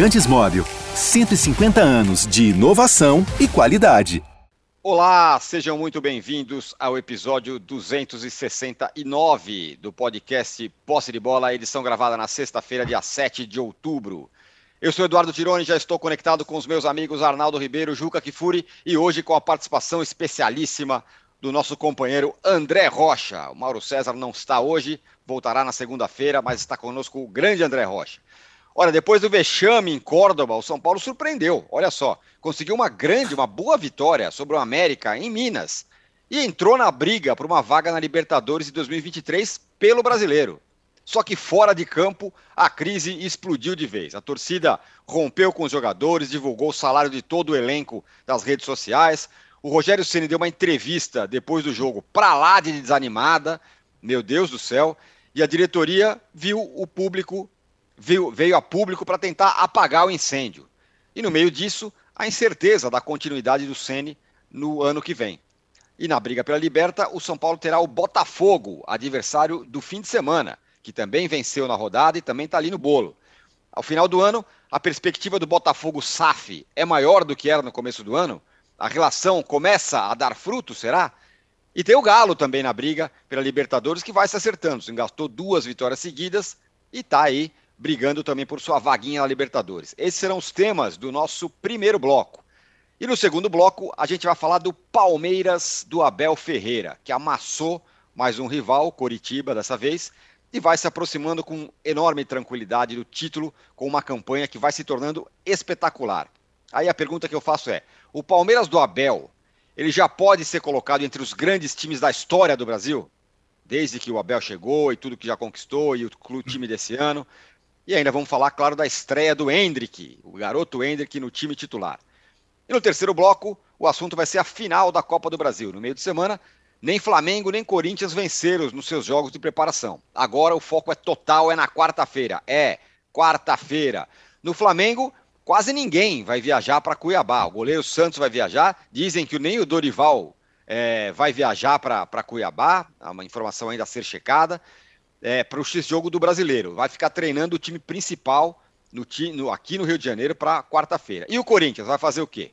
Lubrificantes Móvel. 150 anos de inovação e qualidade. Olá, sejam muito bem-vindos ao episódio 269 do podcast Posse de Bola, edição gravada na sexta-feira, dia 7 de outubro. Eu sou Eduardo Tironi, já estou conectado com os meus amigos Arnaldo Ribeiro, Juca Kifuri e hoje com a participação especialíssima do nosso companheiro André Rocha. O Mauro César não está hoje, voltará na segunda-feira, mas está conosco o grande André Rocha. Olha, depois do vexame em Córdoba, o São Paulo surpreendeu. Olha só, conseguiu uma grande, uma boa vitória sobre o América em Minas e entrou na briga por uma vaga na Libertadores de 2023 pelo brasileiro. Só que fora de campo, a crise explodiu de vez. A torcida rompeu com os jogadores, divulgou o salário de todo o elenco das redes sociais. O Rogério Ceni deu uma entrevista depois do jogo para lá de desanimada, meu Deus do céu, e a diretoria viu o público veio, veio a público para tentar apagar o incêndio. E no meio disso, a incerteza da continuidade do Sene no ano que vem. E na briga pela Liberta, o São Paulo terá o Botafogo, adversário do fim de semana, que também venceu na rodada e também está ali no bolo. Ao final do ano, a perspectiva do Botafogo SAF é maior do que era no começo do ano? A relação começa a dar fruto, será? E tem o Galo também na briga pela Libertadores, que vai se acertando. Engastou duas vitórias seguidas e está aí brigando também por sua vaguinha na Libertadores. Esses serão os temas do nosso primeiro bloco. E no segundo bloco, a gente vai falar do Palmeiras do Abel Ferreira, que amassou mais um rival, Coritiba dessa vez, e vai se aproximando com enorme tranquilidade do título, com uma campanha que vai se tornando espetacular. Aí a pergunta que eu faço é: o Palmeiras do Abel, ele já pode ser colocado entre os grandes times da história do Brasil? Desde que o Abel chegou e tudo que já conquistou e o time desse ano. E ainda vamos falar, claro, da estreia do Hendrick, o garoto Hendrick no time titular. E no terceiro bloco, o assunto vai ser a final da Copa do Brasil. No meio de semana, nem Flamengo nem Corinthians venceram nos seus jogos de preparação. Agora o foco é total, é na quarta-feira. É, quarta-feira. No Flamengo, quase ninguém vai viajar para Cuiabá. O goleiro Santos vai viajar. Dizem que nem o Dorival é, vai viajar para Cuiabá. É uma informação ainda a ser checada é, para o X-Jogo do Brasileiro. Vai ficar treinando o time principal no, no, aqui no Rio de Janeiro para quarta-feira. E o Corinthians vai fazer o quê?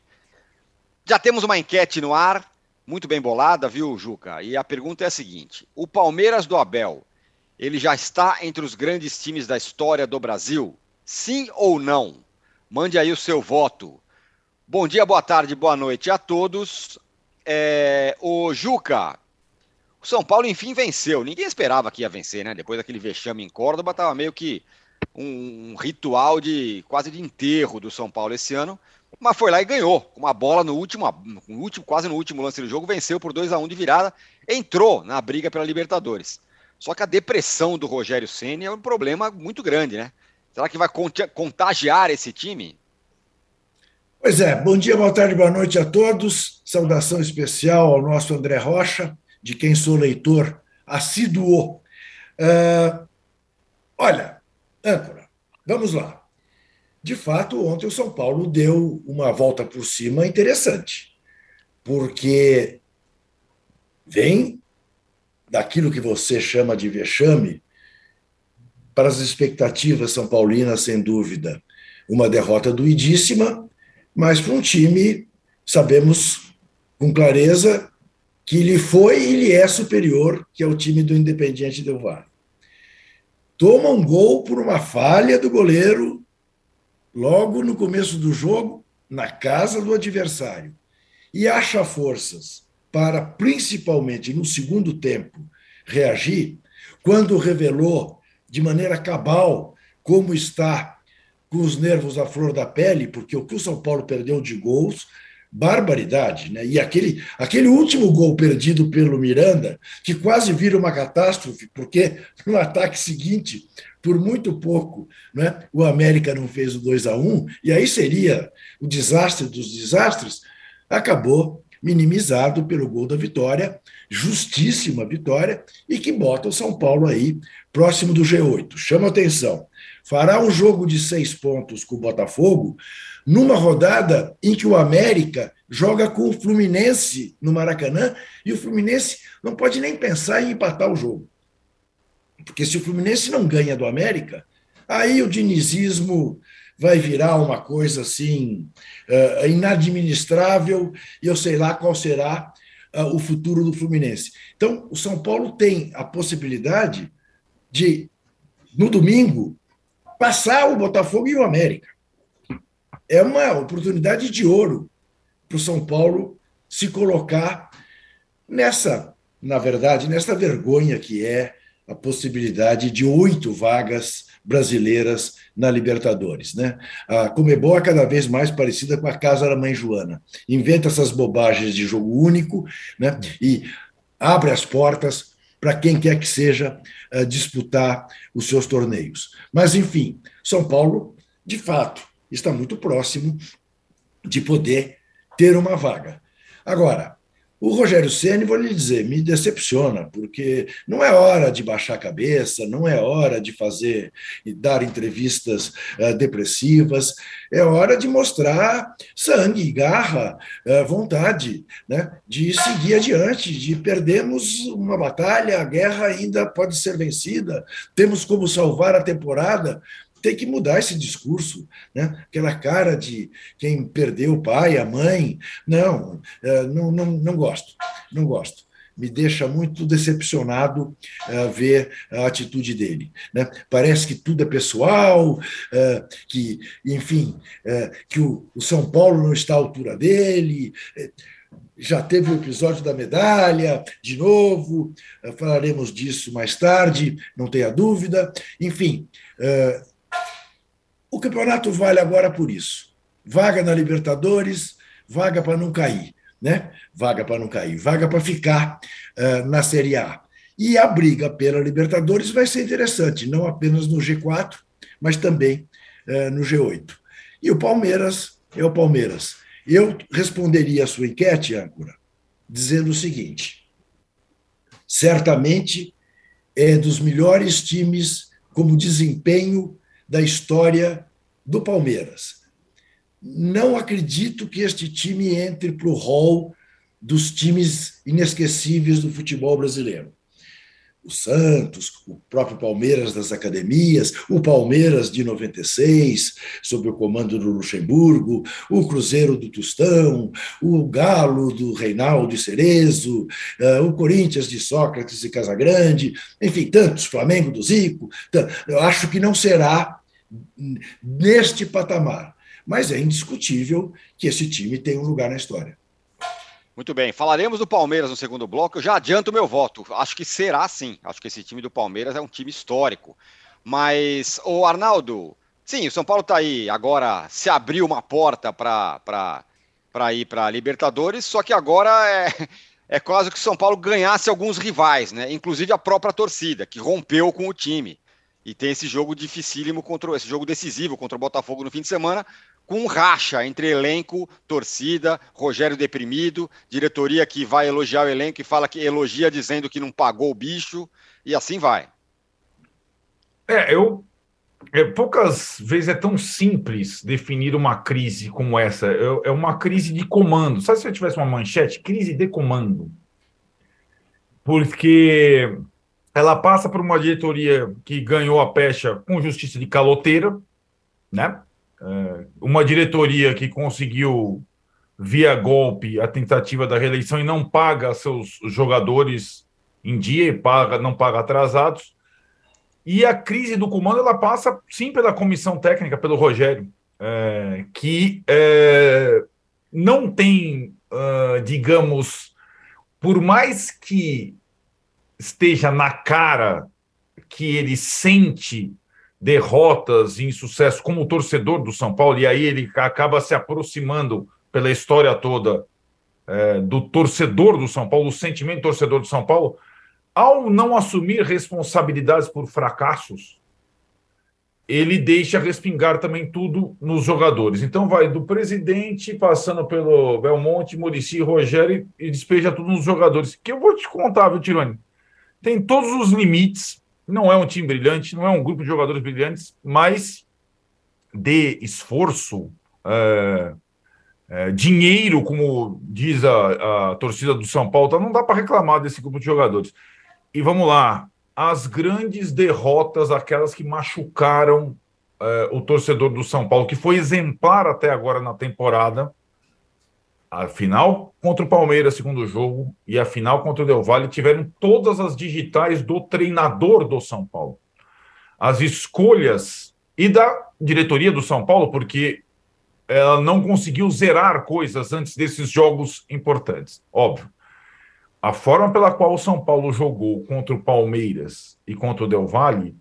Já temos uma enquete no ar, muito bem bolada, viu, Juca? E a pergunta é a seguinte: o Palmeiras do Abel, ele já está entre os grandes times da história do Brasil? Sim ou não? Mande aí o seu voto. Bom dia, boa tarde, boa noite a todos. É, o Juca, o São Paulo, enfim, venceu. Ninguém esperava que ia vencer, né? Depois daquele vexame em Córdoba, estava meio que um, um, ritual de quase de enterro do São Paulo esse ano. Mas foi lá e ganhou. Com uma bola no último, no último, quase no último lance do jogo, venceu por 2 a 1 um de virada, entrou na briga pela Libertadores. Só que a depressão do Rogério Ceni é um problema muito grande, né? Será que vai contagiar esse time? Pois é, bom dia, boa tarde, boa noite a todos. Saudação especial ao nosso André Rocha, de quem sou leitor assíduo. Uh, olha, âncora, vamos lá. De fato, ontem o São Paulo deu uma volta por cima interessante, porque vem daquilo que você chama de vexame para as expectativas são paulinas, sem dúvida, uma derrota doidíssima, mas para um time, sabemos com clareza, que lhe foi e lhe é superior, que é o time do Independiente Del Valle. Toma um gol por uma falha do goleiro logo no começo do jogo, na casa do adversário, e acha forças para, principalmente no segundo tempo, reagir, quando revelou de maneira cabal como está com os nervos à flor da pele, porque o que o São Paulo perdeu de gols barbaridade, né? E aquele, aquele último gol perdido pelo Miranda, que quase vira uma catástrofe, porque no ataque seguinte, por muito pouco, né, o América não fez o 2 a 1 e aí seria o desastre dos desastres, acabou minimizado pelo gol da vitória, justíssima vitória, e que bota o São Paulo aí próximo do G8. Chama atenção. Fará um jogo de seis pontos com o Botafogo, numa rodada em que o América joga com o Fluminense no Maracanã e o Fluminense não pode nem pensar em empatar o jogo. Porque se o Fluminense não ganha do América, aí o dinizismo vai virar uma coisa assim uh, inadministrável e eu sei lá qual será uh, o futuro do Fluminense. Então, o São Paulo tem a possibilidade de, no domingo, passar o Botafogo e o América. É uma oportunidade de ouro para o São Paulo se colocar nessa, na verdade, nessa vergonha que é a possibilidade de oito vagas brasileiras na Libertadores. Né? A Comebol é cada vez mais parecida com a casa da mãe Joana. Inventa essas bobagens de jogo único né? e abre as portas para quem quer que seja uh, disputar os seus torneios. Mas, enfim, São Paulo, de fato, está muito próximo de poder ter uma vaga. Agora, o Rogério Ceni, vou lhe dizer, me decepciona, porque não é hora de baixar a cabeça, não é hora de fazer e dar entrevistas uh, depressivas, é hora de mostrar sangue, garra, uh, vontade, né, de seguir adiante, de perdermos uma batalha, a guerra ainda pode ser vencida, temos como salvar a temporada, tem que mudar esse discurso, né? aquela cara de quem perdeu o pai, a mãe. Não, é, não, não, não gosto, não gosto. Me deixa muito decepcionado uh, ver a atitude dele. Né? Parece que tudo é pessoal, uh, que, enfim, uh, que o, o, São Paulo não está à altura dele. Já teve o episódio da medalha, de novo, falaremos disso mais tarde, não tenha dúvida. Enfim, o campeonato vale agora por isso. Vaga na Libertadores, vaga para não cair, né? Vaga para não cair, vaga para ficar uh, na Série A. E a briga pela Libertadores vai ser interessante, não apenas no G4, mas também uh, no G8. E o Palmeiras é o Palmeiras. Eu responderia a sua enquete, âncora, dizendo o seguinte: certamente é dos melhores times como desempenho da história do Palmeiras. Não acredito que este time entre para o hall dos times inesquecíveis do futebol brasileiro. O Santos, o próprio Palmeiras das academias, o Palmeiras de 96, sob o comando do Luxemburgo, o Cruzeiro do Tostão, o Galo do Reinaldo e Cerezo, uh, o Corinthians de Sócrates e Casagrande, enfim, tantos, Flamengo do Zico. Eu acho que não será neste patamar. Mas é indiscutível que esse time tem um lugar na história. Muito bem, falaremos do Palmeiras no segundo bloco. Eu já adianto meu voto. Acho que será sim. Acho que esse time do Palmeiras é um time histórico. Mas, o Arnaldo, sim, o São Paulo está aí. Agora se abriu uma porta para ir para Libertadores, só que agora é, é quase que o São Paulo ganhasse alguns rivais, né? Inclusive a própria torcida, que rompeu com o time. E tem esse jogo dificílimo contra esse jogo decisivo contra o Botafogo no fim de semana, com racha entre elenco, torcida, Rogério deprimido, diretoria que vai elogiar o elenco e fala que elogia dizendo que não pagou o bicho, e assim vai. É, eu. É, poucas vezes é tão simples definir uma crise como essa. É, é uma crise de comando. Sabe se eu tivesse uma manchete? Crise de comando. Porque ela passa por uma diretoria que ganhou a pecha com justiça de caloteira, né? É, uma diretoria que conseguiu, via golpe, a tentativa da reeleição e não paga seus jogadores em dia e paga, não paga atrasados. E a crise do comando ela passa sim pela comissão técnica, pelo Rogério, é, que é, não tem, uh, digamos, por mais que esteja na cara que ele sente derrotas e insucesso como torcedor do São Paulo, e aí ele acaba se aproximando pela história toda é, do torcedor do São Paulo, o sentimento torcedor do São Paulo, ao não assumir responsabilidades por fracassos, ele deixa respingar também tudo nos jogadores. Então vai do presidente, passando pelo Belmonte, Murici, Rogério e despeja tudo nos jogadores. Que eu vou te contar, viu, Tirone? Tem todos os limites. Não é um time brilhante, não é um grupo de jogadores brilhantes, mas de esforço, é, é, dinheiro, como diz a, a, torcida do São Paulo, tá, não dá para reclamar desse grupo de jogadores. E vamos lá, as grandes derrotas, aquelas que machucaram é, o torcedor do São Paulo, que foi exemplar até agora na temporada, a final contra o Palmeiras, segundo jogo, e a final contra o Del Valle tiveram todas as digitais do treinador do São Paulo. As escolhas e da diretoria do São Paulo, porque ela não conseguiu zerar coisas antes desses jogos importantes, óbvio. A forma pela qual o São Paulo jogou contra o Palmeiras e contra o Del Valle,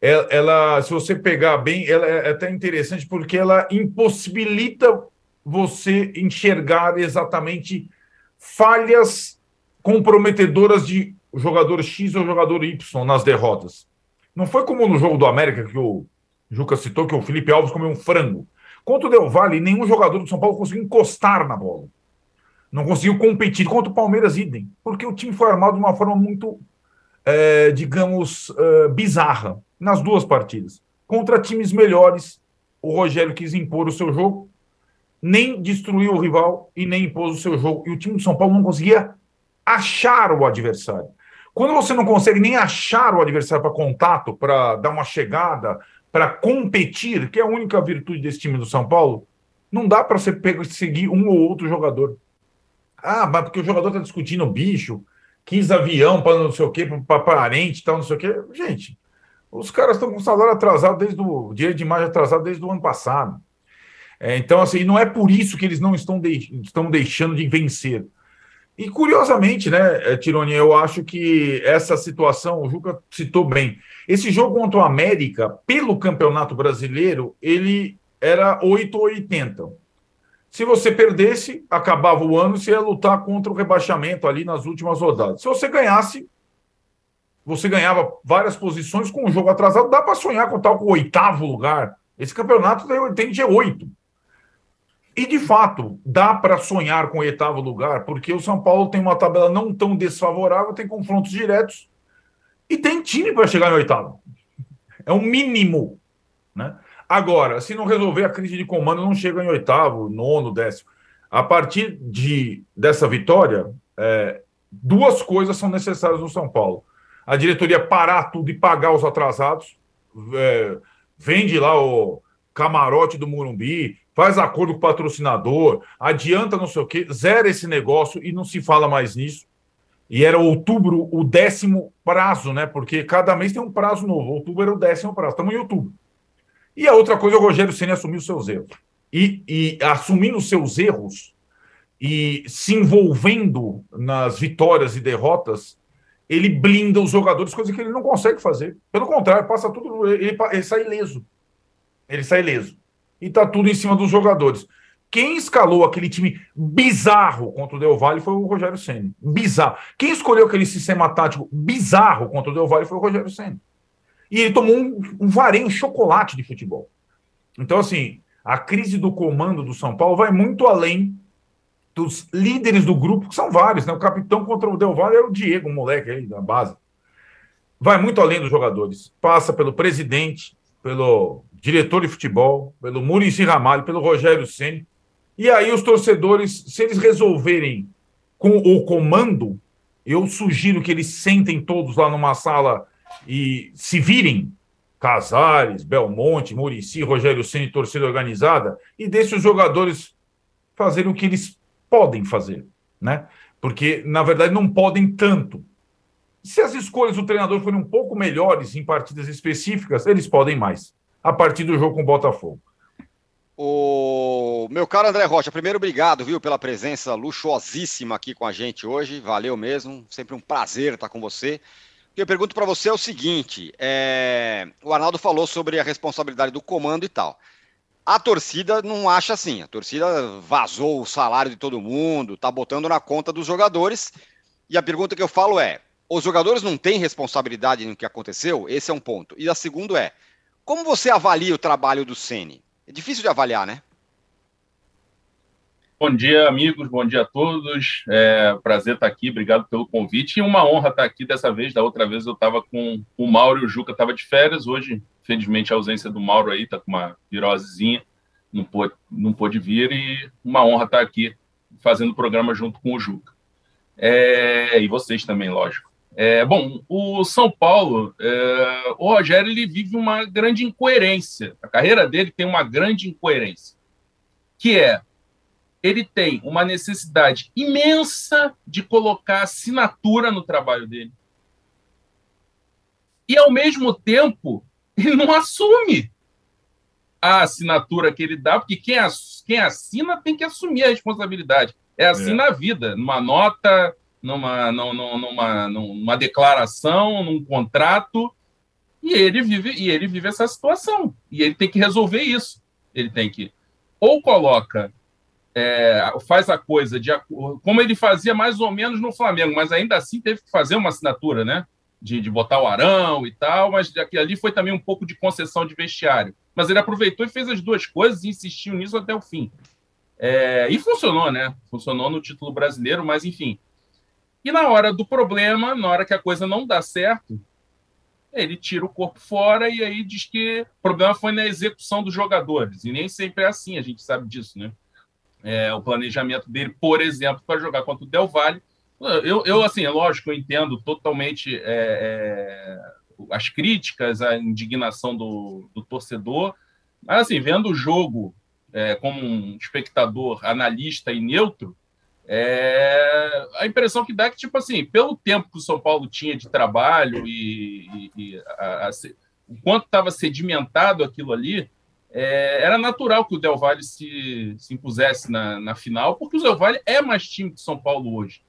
ela, ela se você pegar bem, ela é até interessante porque ela impossibilita você enxergar exatamente falhas comprometedoras de jogador X ou jogador Y nas derrotas. Não foi como no jogo do América que o Juca citou que o Felipe Alves comeu um frango. Contra o Del Valle, nenhum jogador do São Paulo conseguiu encostar na bola. Não conseguiu competir. Contra o Palmeiras, idem. Porque o time foi armado de uma forma muito, é, digamos, é, bizarra nas duas partidas. Contra times melhores, o Rogério quis impor o seu jogo nem destruiu o rival e nem impôs o seu jogo. E o time do São Paulo não conseguia achar o adversário. Quando você não consegue nem achar o adversário para contato, para dar uma chegada, para competir, que é a única virtude desse time do São Paulo, não dá para você seguir um ou outro jogador. Ah, mas porque o jogador está discutindo bicho, quis avião para não sei o quê, para parente tal, não sei o quê. Gente, os caras estão com salário atrasado desde o dia de imagem atrasado desde o ano passado. É, então, assim, não é por isso que eles não estão, de, estão deixando de vencer. E curiosamente, né, é, Tironi, eu acho que essa situação, o Juca citou bem. Esse jogo contra o América, pelo Campeonato Brasileiro, ele era 8 ou 80. Se você perdesse, acabava o ano, você ia lutar contra o rebaixamento ali nas últimas rodadas. Se você ganhasse, você ganhava várias posições com o jogo atrasado. Dá para sonhar com tal com o oitavo lugar. Esse campeonato tem, tem G8. E, de fato, dá para sonhar com o oitavo lugar, porque o São Paulo tem uma tabela não tão desfavorável, tem confrontos diretos e tem time para chegar em oitavo. É o um mínimo. Né? Agora, se não resolver a crise de comando, não chega em oitavo, nono, décimo. A partir de, dessa vitória, é, duas coisas são necessárias no São Paulo. A diretoria parar tudo e pagar os atrasados. É, vende lá o camarote do Murumbi, faz acordo com o patrocinador, adianta não sei o quê, zera esse negócio e não se fala mais nisso. E era outubro o décimo prazo, né? Porque cada mês tem um prazo novo. Outubro era o décimo prazo. Estamos em outubro. E a outra coisa, o Rogério Senna assumiu seus erros. E, e assumindo seus erros e se envolvendo nas vitórias e derrotas, ele blinda os jogadores, coisa que ele não consegue fazer. Pelo contrário, passa tudo. Ele, ele sai ileso. Ele sai ileso e tá tudo em cima dos jogadores. Quem escalou aquele time bizarro contra o Del Valle foi o Rogério Senna. Bizarro. Quem escolheu aquele sistema tático bizarro contra o Del Valle foi o Rogério Senna. E ele tomou um, um vareio, um chocolate de futebol. Então, assim, a crise do comando do São Paulo vai muito além dos líderes do grupo, que são vários, né? O capitão contra o Del Valle é o Diego, o moleque aí da base. Vai muito além dos jogadores. Passa pelo presidente, pelo diretor de futebol, pelo Murici Ramalho, pelo Rogério Ceni. E aí os torcedores, se eles resolverem com o comando, eu sugiro que eles sentem todos lá numa sala e se virem Casares, Belmonte, Murici, Rogério Ceni, torcida organizada, e deixe os jogadores fazerem o que eles podem fazer, né? Porque, na verdade, não podem tanto. Se as escolhas do treinador forem um pouco melhores em partidas específicas, eles podem mais a partir do jogo com o Botafogo. O meu caro André Rocha, primeiro obrigado, viu, pela presença luxuosíssima aqui com a gente hoje. Valeu mesmo, sempre um prazer estar com você. O que eu pergunto para você é o seguinte: é... o Arnaldo falou sobre a responsabilidade do comando e tal. A torcida não acha assim. A torcida vazou o salário de todo mundo, tá botando na conta dos jogadores. E a pergunta que eu falo é: os jogadores não têm responsabilidade no que aconteceu? Esse é um ponto. E a segunda é: como você avalia o trabalho do Ceni? É difícil de avaliar, né? Bom dia, amigos. Bom dia a todos. É prazer estar aqui. Obrigado pelo convite. E uma honra estar aqui dessa vez. Da outra vez eu estava com o Mauro e o Juca estava de férias. Hoje, felizmente, a ausência do Mauro aí está com uma virosezinha. Não pôde, não pôde vir e uma honra estar aqui fazendo o programa junto com o Juca. É, e vocês também, lógico. É, bom, o São Paulo, é, o Rogério, ele vive uma grande incoerência. A carreira dele tem uma grande incoerência, que é ele tem uma necessidade imensa de colocar assinatura no trabalho dele. E, ao mesmo tempo, ele não assume a assinatura que ele dá, porque quem, quem assina tem que assumir a responsabilidade. É assim é. na vida, numa nota, numa, numa, numa, numa declaração, num contrato, e ele vive e ele vive essa situação. E ele tem que resolver isso. Ele tem que ou coloca é, faz a coisa de como ele fazia mais ou menos no Flamengo, mas ainda assim teve que fazer uma assinatura, né? De, de botar o Arão e tal, mas ali foi também um pouco de concessão de vestiário. Mas ele aproveitou e fez as duas coisas e insistiu nisso até o fim. É, e funcionou, né? Funcionou no título brasileiro, mas enfim. E na hora do problema, na hora que a coisa não dá certo, ele tira o corpo fora e aí diz que o problema foi na execução dos jogadores. E nem sempre é assim, a gente sabe disso, né? É, o planejamento dele, por exemplo, para jogar contra o Del Valle. Eu, eu, assim, é lógico, eu entendo totalmente é, é, as críticas, a indignação do, do torcedor, mas, assim, vendo o jogo é, como um espectador analista e neutro, é, a impressão que dá é que, tipo assim, pelo tempo que o São Paulo tinha de trabalho e, e, e a, a, o quanto estava sedimentado aquilo ali, é, era natural que o Del Valle se, se impusesse na, na final, porque o Del Valle é mais time que o São Paulo hoje.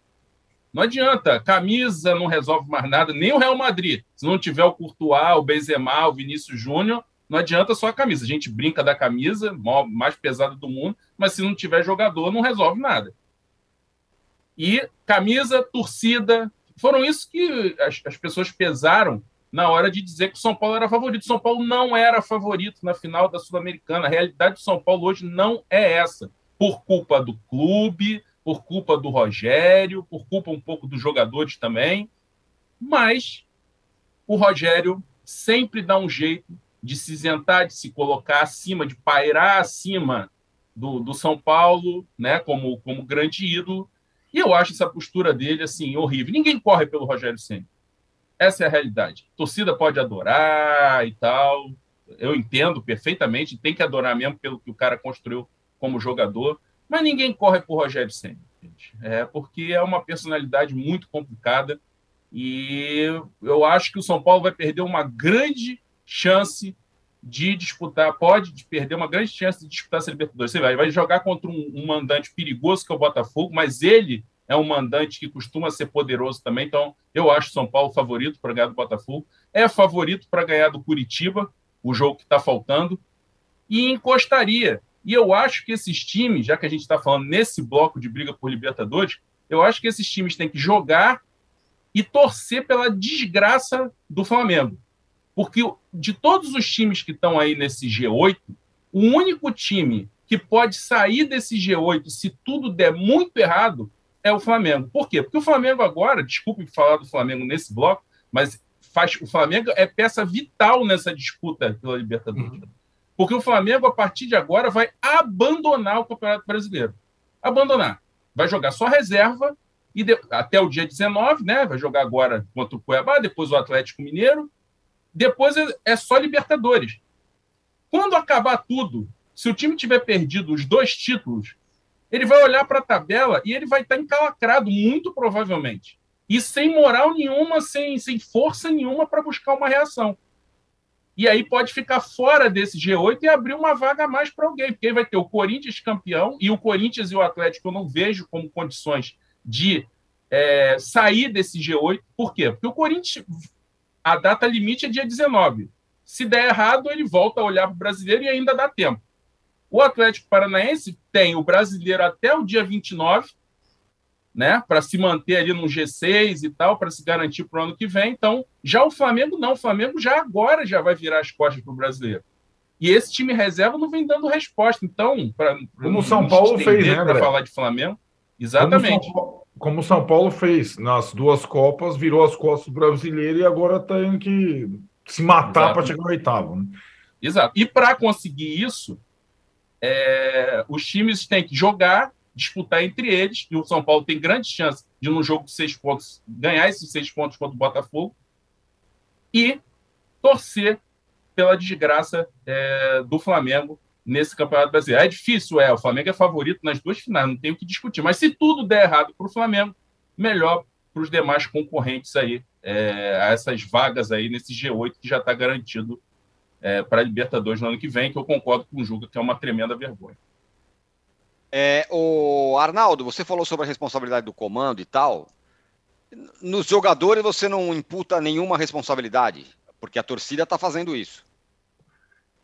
Não adianta, camisa não resolve mais nada, nem o Real Madrid. Se não tiver o Courtois, o Benzema, o Vinícius Júnior, não adianta só a camisa. A gente brinca da camisa, mais pesada do mundo, mas se não tiver jogador, não resolve nada. E camisa, torcida, foram isso que as, as pessoas pesaram na hora de dizer que o São Paulo era favorito. São Paulo não era favorito na final da Sul-Americana. A realidade do São Paulo hoje não é essa. Por culpa do clube, por culpa do Rogério, por culpa um pouco dos jogadores também. Mas o Rogério sempre dá um jeito de se isentar, de se colocar acima, de pairar acima do, do São Paulo, né, como, como grande ídolo. E eu acho essa postura dele assim horrível. Ninguém corre pelo Rogério Ceni. Essa é a realidade. A torcida pode adorar e tal. Eu entendo perfeitamente, tem que adorar mesmo pelo que o cara construiu como jogador, mas ninguém corre por Rogério Ceni. É porque é uma personalidade muito complicada e eu acho que o São Paulo vai perder uma grande chance de disputar, pode perder uma grande chance de disputar essa Libertadores. Você vai, vai jogar contra um, um, mandante perigoso que é o Botafogo, mas ele é um mandante que costuma ser poderoso também. Então, eu acho São Paulo favorito para ganhar do Botafogo. É favorito para ganhar do Curitiba, o jogo que está faltando, e encostaria. E eu acho que esses times, já que a gente está falando nesse bloco de briga por Libertadores, eu acho que esses times têm que jogar e torcer pela desgraça do Flamengo. Porque de todos os times que estão aí nesse G8, o único time que pode sair desse G8 se tudo der muito errado é o Flamengo. Por quê? Porque o Flamengo agora, desculpe falar do Flamengo nesse bloco, mas faz, o Flamengo é peça vital nessa disputa pela Libertadores. Uhum. Porque o Flamengo, a partir de agora, vai abandonar o Campeonato Brasileiro. Abandonar. Vai jogar só reserva e de, até o dia 19, né? Vai jogar agora contra o Cuiabá, depois o Atlético Mineiro, depois é, é só Libertadores. Quando acabar tudo, se o time tiver perdido os dois títulos, ele vai olhar para a tabela e ele vai estar tá encalacrado, muito provavelmente. E sem moral nenhuma, sem, sem força nenhuma para buscar uma reação. E aí pode ficar fora desse G8 e abrir uma vaga a mais para alguém, porque aí vai ter o Corinthians campeão, e o Corinthians e o Atlético eu não vejo como condições de é, sair desse G8. Por quê? Porque o Corinthians a data limite é dia 19. Se der errado, ele volta a olhar para o brasileiro e ainda dá tempo. O Atlético Paranaense tem o brasileiro até o dia 29, né, para se manter ali no G6 e tal, para se garantir para o ano que vem. Então, já o Flamengo não, o Flamengo já agora já vai virar as costas para o brasileiro. E esse time reserva não vem dando resposta. Então, para como o São Paulo fez, né, para falar de Flamengo, exatamente. Como como o São Paulo fez nas duas Copas, virou as costas do brasileiro e agora tem que se matar para chegar no oitavo. Né? Exato. E para conseguir isso, é, os times têm que jogar, disputar entre eles, e o São Paulo tem grande chance de de num jogo de seis pontos ganhar esses seis pontos contra o Botafogo e torcer pela desgraça é, do Flamengo nesse Campeonato Brasileiro. É difícil, é. O Flamengo é favorito nas duas finais, não tem o que discutir. Mas se tudo der errado para o Flamengo, melhor para os demais concorrentes aí, é, a essas vagas aí nesse G8 que já está garantido é, para a Libertadores no ano que vem, que eu concordo com o Juca, que é uma tremenda vergonha. É, o Arnaldo, você falou sobre a responsabilidade do comando e tal. Nos jogadores você não imputa nenhuma responsabilidade, porque a torcida está fazendo isso.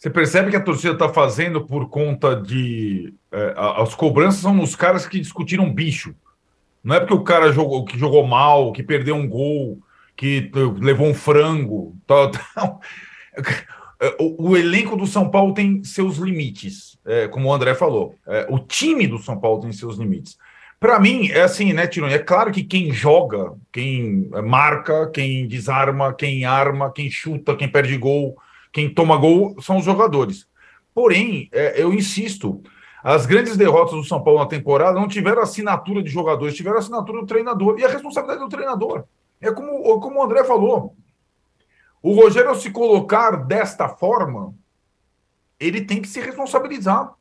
Você percebe que a torcida está fazendo por conta de. É, as cobranças são nos caras que discutiram bicho. Não é porque o cara jogou, que jogou mal, que perdeu um gol, que levou um frango. Tal, tal. O, o, elenco do São Paulo tem seus limites, é, como o André falou. É, o time do São Paulo tem seus limites. Para mim, é assim, né, Tironi? É claro que quem joga, quem marca, quem desarma, quem arma, quem chuta, quem perde gol, quem toma gol são os jogadores. Porém, é, eu insisto, as grandes derrotas do São Paulo na temporada não tiveram assinatura de jogadores, tiveram assinatura do treinador. E a responsabilidade do treinador. É como, como o André falou. O Rogério, se colocar desta forma, ele tem que se responsabilizar.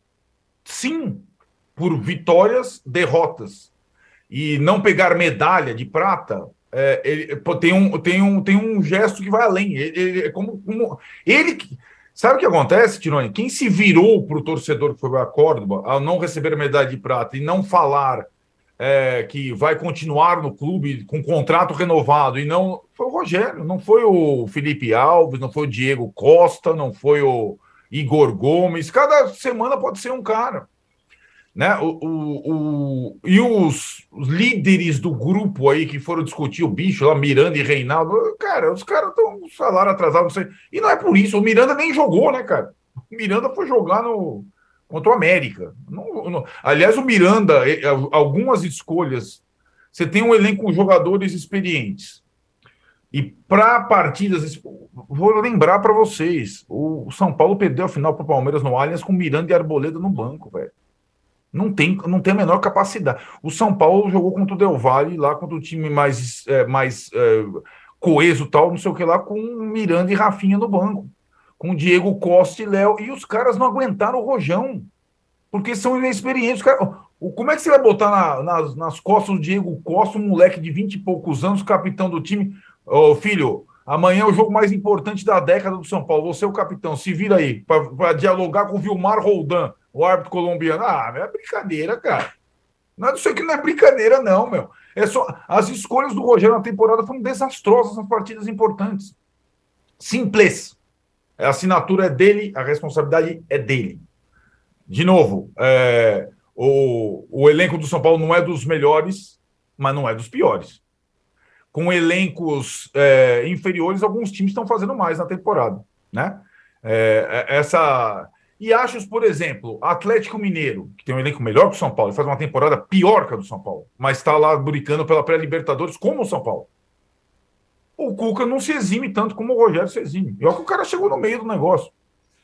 Sim, por vitórias, derrotas. E não pegar medalha de prata, é, ele, tem, um, tem, um, tem um gesto que vai além. Ele, ele é como, como ele Sabe o que acontece, Tironi? Quem se virou para o torcedor que foi a Córdoba ao não receber a medalha de prata e não falar é, que vai continuar no clube com contrato renovado e não. Foi o Rogério, não foi o Felipe Alves, não foi o Diego Costa, não foi o Igor Gomes. Cada semana pode ser um cara. Né? O, o, o, e os, os, líderes do grupo aí que foram discutir o bicho lá, Miranda e Reinaldo, cara, os caras estão com salário atrasado, não sei. E não é por isso, o Miranda nem jogou, né, cara? O Miranda foi jogar no, contra o América. Não, não, aliás, o Miranda, algumas escolhas. Você tem um elenco com jogadores experientes. E para partidas, vou lembrar para vocês: o São Paulo perdeu a final para o Palmeiras no Allianz com Miranda e Arboleda no banco, velho. Não tem, não tem a menor capacidade. O São Paulo jogou contra o Del Valle, lá contra o time mais, é, mais é, coeso, tal, não sei o que lá, com Miranda e Rafinha no banco. Com Diego Costa e Léo. E os caras não aguentaram o rojão. Porque são inexperientes. Cara, como é que você vai botar na, nas, nas costas do Diego Costa, um moleque de 20 e poucos anos, capitão do time? Ô, filho, amanhã é o jogo mais importante da década do São Paulo. Você é o capitão, se vira aí, para dialogar com o Vilmar Roldan o árbitro colombiano. Ah, é brincadeira, cara. Não isso aqui não é brincadeira, não, meu. É só as escolhas do Rogério na temporada foram desastrosas nas partidas importantes. Simples. A assinatura é dele, a responsabilidade é dele. De novo, é, o, o elenco do São Paulo não é dos melhores, mas não é dos piores. Com elencos é, inferiores, alguns times estão fazendo mais na temporada, né? É, é essa e achos, por exemplo, Atlético Mineiro, que tem um elenco melhor que o São Paulo, faz uma temporada pior que a do São Paulo, mas está lá brincando pela pré-Libertadores como o São Paulo. O Cuca não se exime tanto como o Rogério se exime. E olha que o cara chegou no meio do negócio.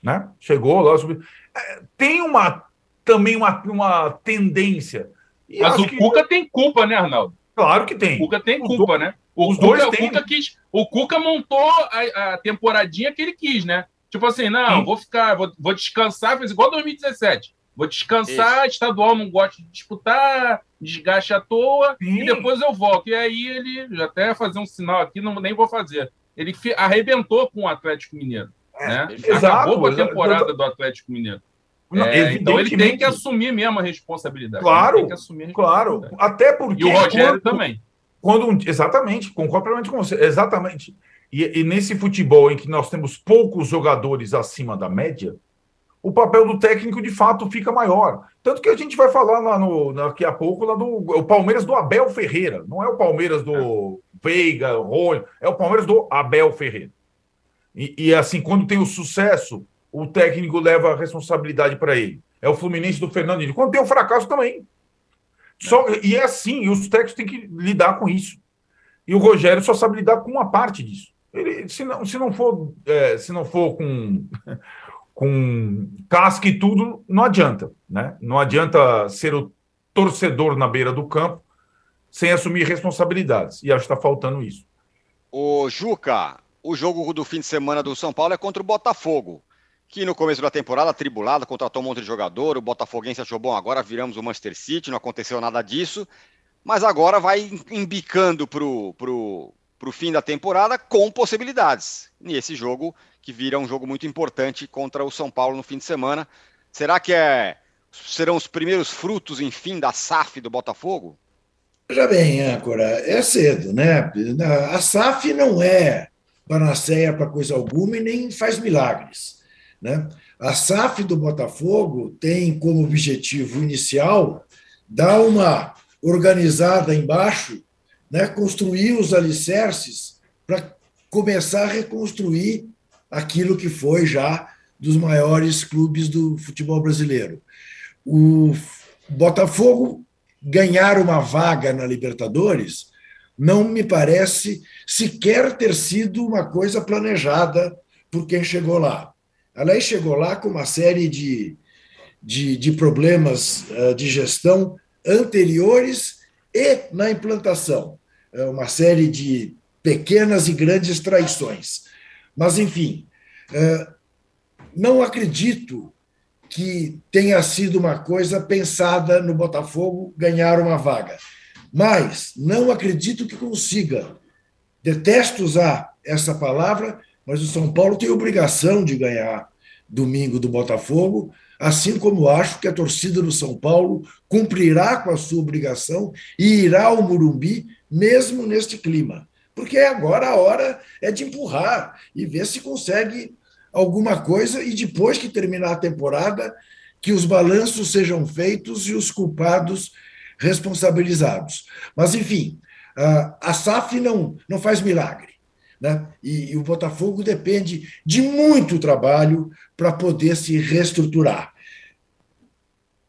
Né? Chegou lá. Subiu. É, tem uma também uma, uma tendência. E mas o que... Cuca tem culpa, né, Arnaldo? Claro que tem. O Cuca tem culpa, né? O Os Cuca, dois o Cuca quis, o Cuca montou a, a temporadinha que ele quis, né? Tipo assim, não, vou ficar, vou, vou descansar, fez igual 2017. Vou descansar, Isso. estadual não gosto de disputar, desgaste à toa, Sim. e depois eu volto. E aí ele, até fazer um sinal aqui, não, nem vou fazer. Ele arrebentou com o Atlético Mineiro. É, né? Exato, Acabou com a temporada do Atlético Mineiro. Não, é, então ele tem que assumir mesmo a responsabilidade. Claro, responsabilidade. claro. Até porque. E o Rogério quando, também. Quando, exatamente, concordo plenamente com você. Exatamente. E, e, nesse futebol em que nós temos poucos jogadores acima da média, o papel do técnico de fato fica maior. Tanto que a gente vai falar lá no, daqui a pouco lá do o Palmeiras do Abel Ferreira. Não é o Palmeiras do. Veiga, Rony, é o Palmeiras do Abel Ferreira. E, e assim, quando tem o sucesso, o técnico leva a responsabilidade para ele. É o Fluminense do Fernando Quando tem o fracasso também. Só, e é assim, e os técnicos têm que lidar com isso. E o Rogério só sabe lidar com uma parte disso. Ele, se, não, se não for, é, se não for com, com casca e tudo, não adianta. Né? Não adianta ser o torcedor na beira do campo sem assumir responsabilidades. E acho que está faltando isso. O Juca, o jogo do fim de semana do São Paulo é contra o Botafogo, que no começo da temporada, tribulado, contratou um monte de jogador, o Botafoguense achou bom, agora viramos o Manchester City, não aconteceu nada disso, mas agora vai embicando pro, pro, pro fim da temporada com possibilidades. E esse jogo, que vira um jogo muito importante contra o São Paulo no fim de semana, será que é, serão os primeiros frutos, enfim, da SAF do Botafogo? Veja bem, âncora, é cedo, né? A SAF não é panaceia para coisa alguma e nem faz milagres. Né? A SAF do Botafogo tem como objetivo inicial dar uma organizada embaixo, né? construir os alicerces para começar a reconstruir aquilo que foi já dos maiores clubes do futebol brasileiro. O Botafogo ganhar uma vaga na Libertadores não me parece sequer ter sido uma coisa planejada por quem chegou lá. Aliás, chegou lá com uma série de, de, de problemas uh, de gestão anteriores e na implantação. Uh, uma série de pequenas e grandes traições. Mas, enfim, uh, não acredito que tenha sido uma coisa pensada no Botafogo ganhar uma vaga. Mas não acredito que consiga. Detesto usar essa palavra, mas o São Paulo tem obrigação de ganhar domingo do Botafogo, assim como acho que a torcida do São Paulo cumprirá com a sua obrigação e irá ao Murumbi, mesmo neste clima. Porque agora a hora é de empurrar e ver se consegue alguma coisa e depois que terminar a temporada, que os balanços sejam feitos e os culpados responsabilizados. Mas, enfim, a SAF não, não faz milagre. Né? E, e o Botafogo depende de muito trabalho para poder se reestruturar.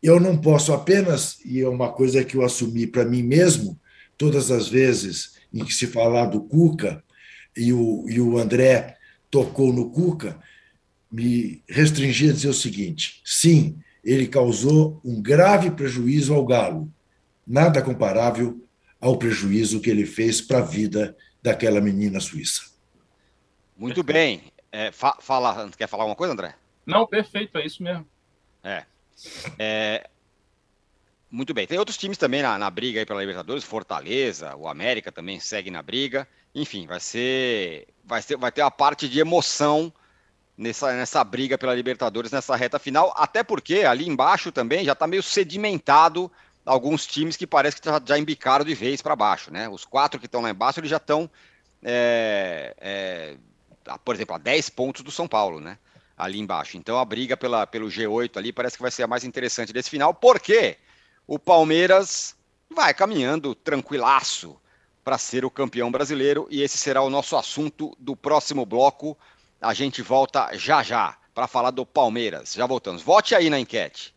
Eu não posso apenas, e é uma coisa que eu assumi para mim mesmo, todas as vezes em que se falar do Cuca, e o, e o André tocou no Cuca, me restringir a dizer o seguinte: sim, ele causou um grave prejuízo ao Galo, nada comparável ao prejuízo que ele fez para a vida daquela menina suíça. Muito bem. É, fa fala, quer falar alguma coisa, André? Não, perfeito, é isso mesmo. É. é muito bem. Tem outros times também na, na briga aí pela Libertadores, Fortaleza, o América também segue na briga. Enfim, vai ser, vai ser, vai ter a parte de emoção nessa, nessa briga pela Libertadores nessa reta final, até porque ali embaixo também já está meio sedimentado alguns times que parece que já, embicaram de vez para baixo, né? Os quatro que estão lá embaixo eles já estão, é, é, por exemplo, a 10 pontos do São Paulo, né? Ali embaixo. Então a briga pela, pelo G8 ali parece que vai ser a mais interessante desse final, porque o Palmeiras vai caminhando tranquilaço para ser o campeão brasileiro e esse será o nosso assunto do próximo bloco. A gente volta já já para falar do Palmeiras. Já voltamos. Vote aí na enquete.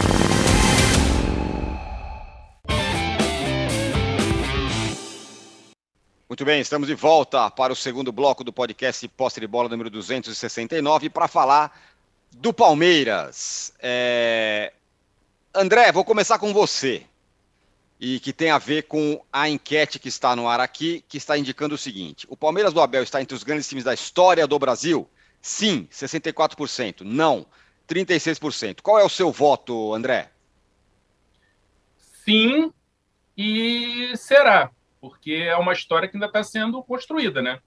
Muito bem, estamos de volta para o segundo bloco do podcast Posse de Bola número 269 para falar do Palmeiras. É... André, vou começar com você e que tem a ver com a enquete que está no ar aqui, que está indicando o seguinte: o Palmeiras do Abel está entre os grandes times da história do Brasil? Sim, 64%. Não, 36%. Qual é o seu voto, André? Sim, e será, porque é uma história que ainda está sendo construída, né?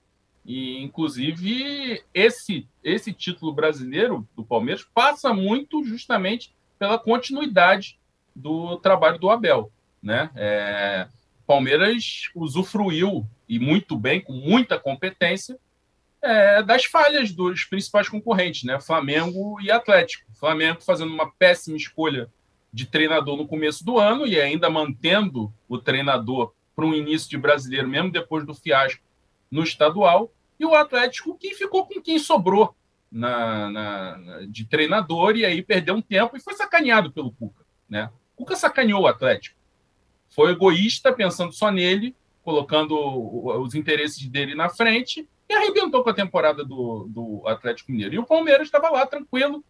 E, inclusive, esse, esse título brasileiro do Palmeiras passa muito justamente pela continuidade do trabalho do Abel. Né? É, Palmeiras usufruiu, e muito bem, com muita competência, é, das falhas dos principais concorrentes, né? Flamengo e Atlético. Flamengo fazendo uma péssima escolha de treinador no começo do ano e ainda mantendo o treinador para um início de brasileiro, mesmo depois do fiasco no estadual, e o Atlético que ficou com quem sobrou na, na, de treinador e aí perdeu um tempo e foi sacaneado pelo Cuca. Né? O Cuca sacaneou o Atlético. Foi egoísta, pensando só nele, colocando os interesses dele na frente e arrebentou com a temporada do, do Atlético Mineiro. E o Palmeiras estava lá tranquilo,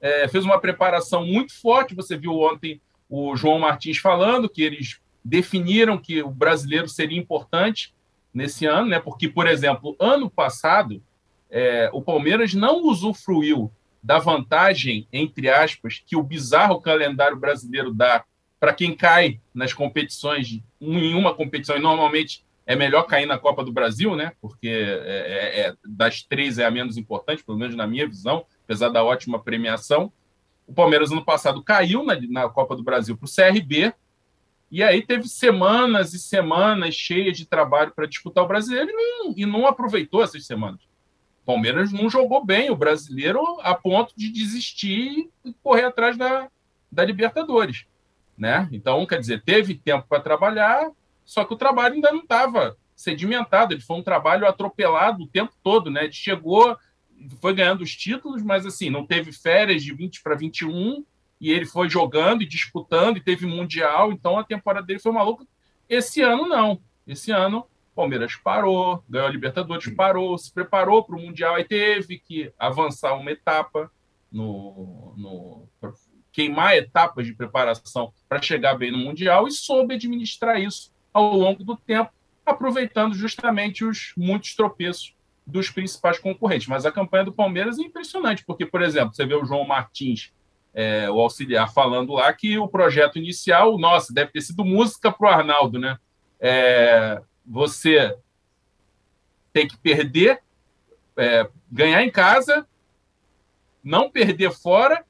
é, fez uma preparação muito forte. Você viu ontem o João Martins falando que eles definiram que o brasileiro seria importante nesse ano, né? Porque, por exemplo, ano passado é, o Palmeiras não usufruiu da vantagem, entre aspas, que o bizarro calendário brasileiro dá para quem cai nas competições, em uma competição, e normalmente é melhor cair na Copa do Brasil, né? Porque é, é, é, das três é a menos importante, pelo menos na minha visão, apesar da ótima premiação. O Palmeiras, ano passado, caiu na, na Copa do Brasil para o CRB, e aí teve semanas e semanas cheias de trabalho para disputar o brasileiro e não, e não aproveitou essas semanas. O Palmeiras não jogou bem o brasileiro a ponto de desistir e correr atrás da, da Libertadores. Né? Então, quer dizer, teve tempo para trabalhar, só que o trabalho ainda não estava sedimentado, ele foi um trabalho atropelado o tempo todo, né? Ele chegou, foi ganhando os títulos, mas assim, não teve férias de 20 para 21, e ele foi jogando e disputando, e teve Mundial, então a temporada dele foi maluca. Esse ano, não. Esse ano, Palmeiras parou, ganhou a Libertadores, parou, se preparou para o Mundial, aí teve que avançar uma etapa no, no queimar etapas de preparação para chegar bem no Mundial e soube administrar isso ao longo do tempo, aproveitando justamente os muitos tropeços dos principais concorrentes. Mas a campanha do Palmeiras é impressionante, porque, por exemplo, você vê o João Martins, é, o auxiliar, falando lá que o projeto inicial, nossa, deve ter sido música para o Arnaldo, né? É, você tem que perder, é, ganhar em casa, não perder fora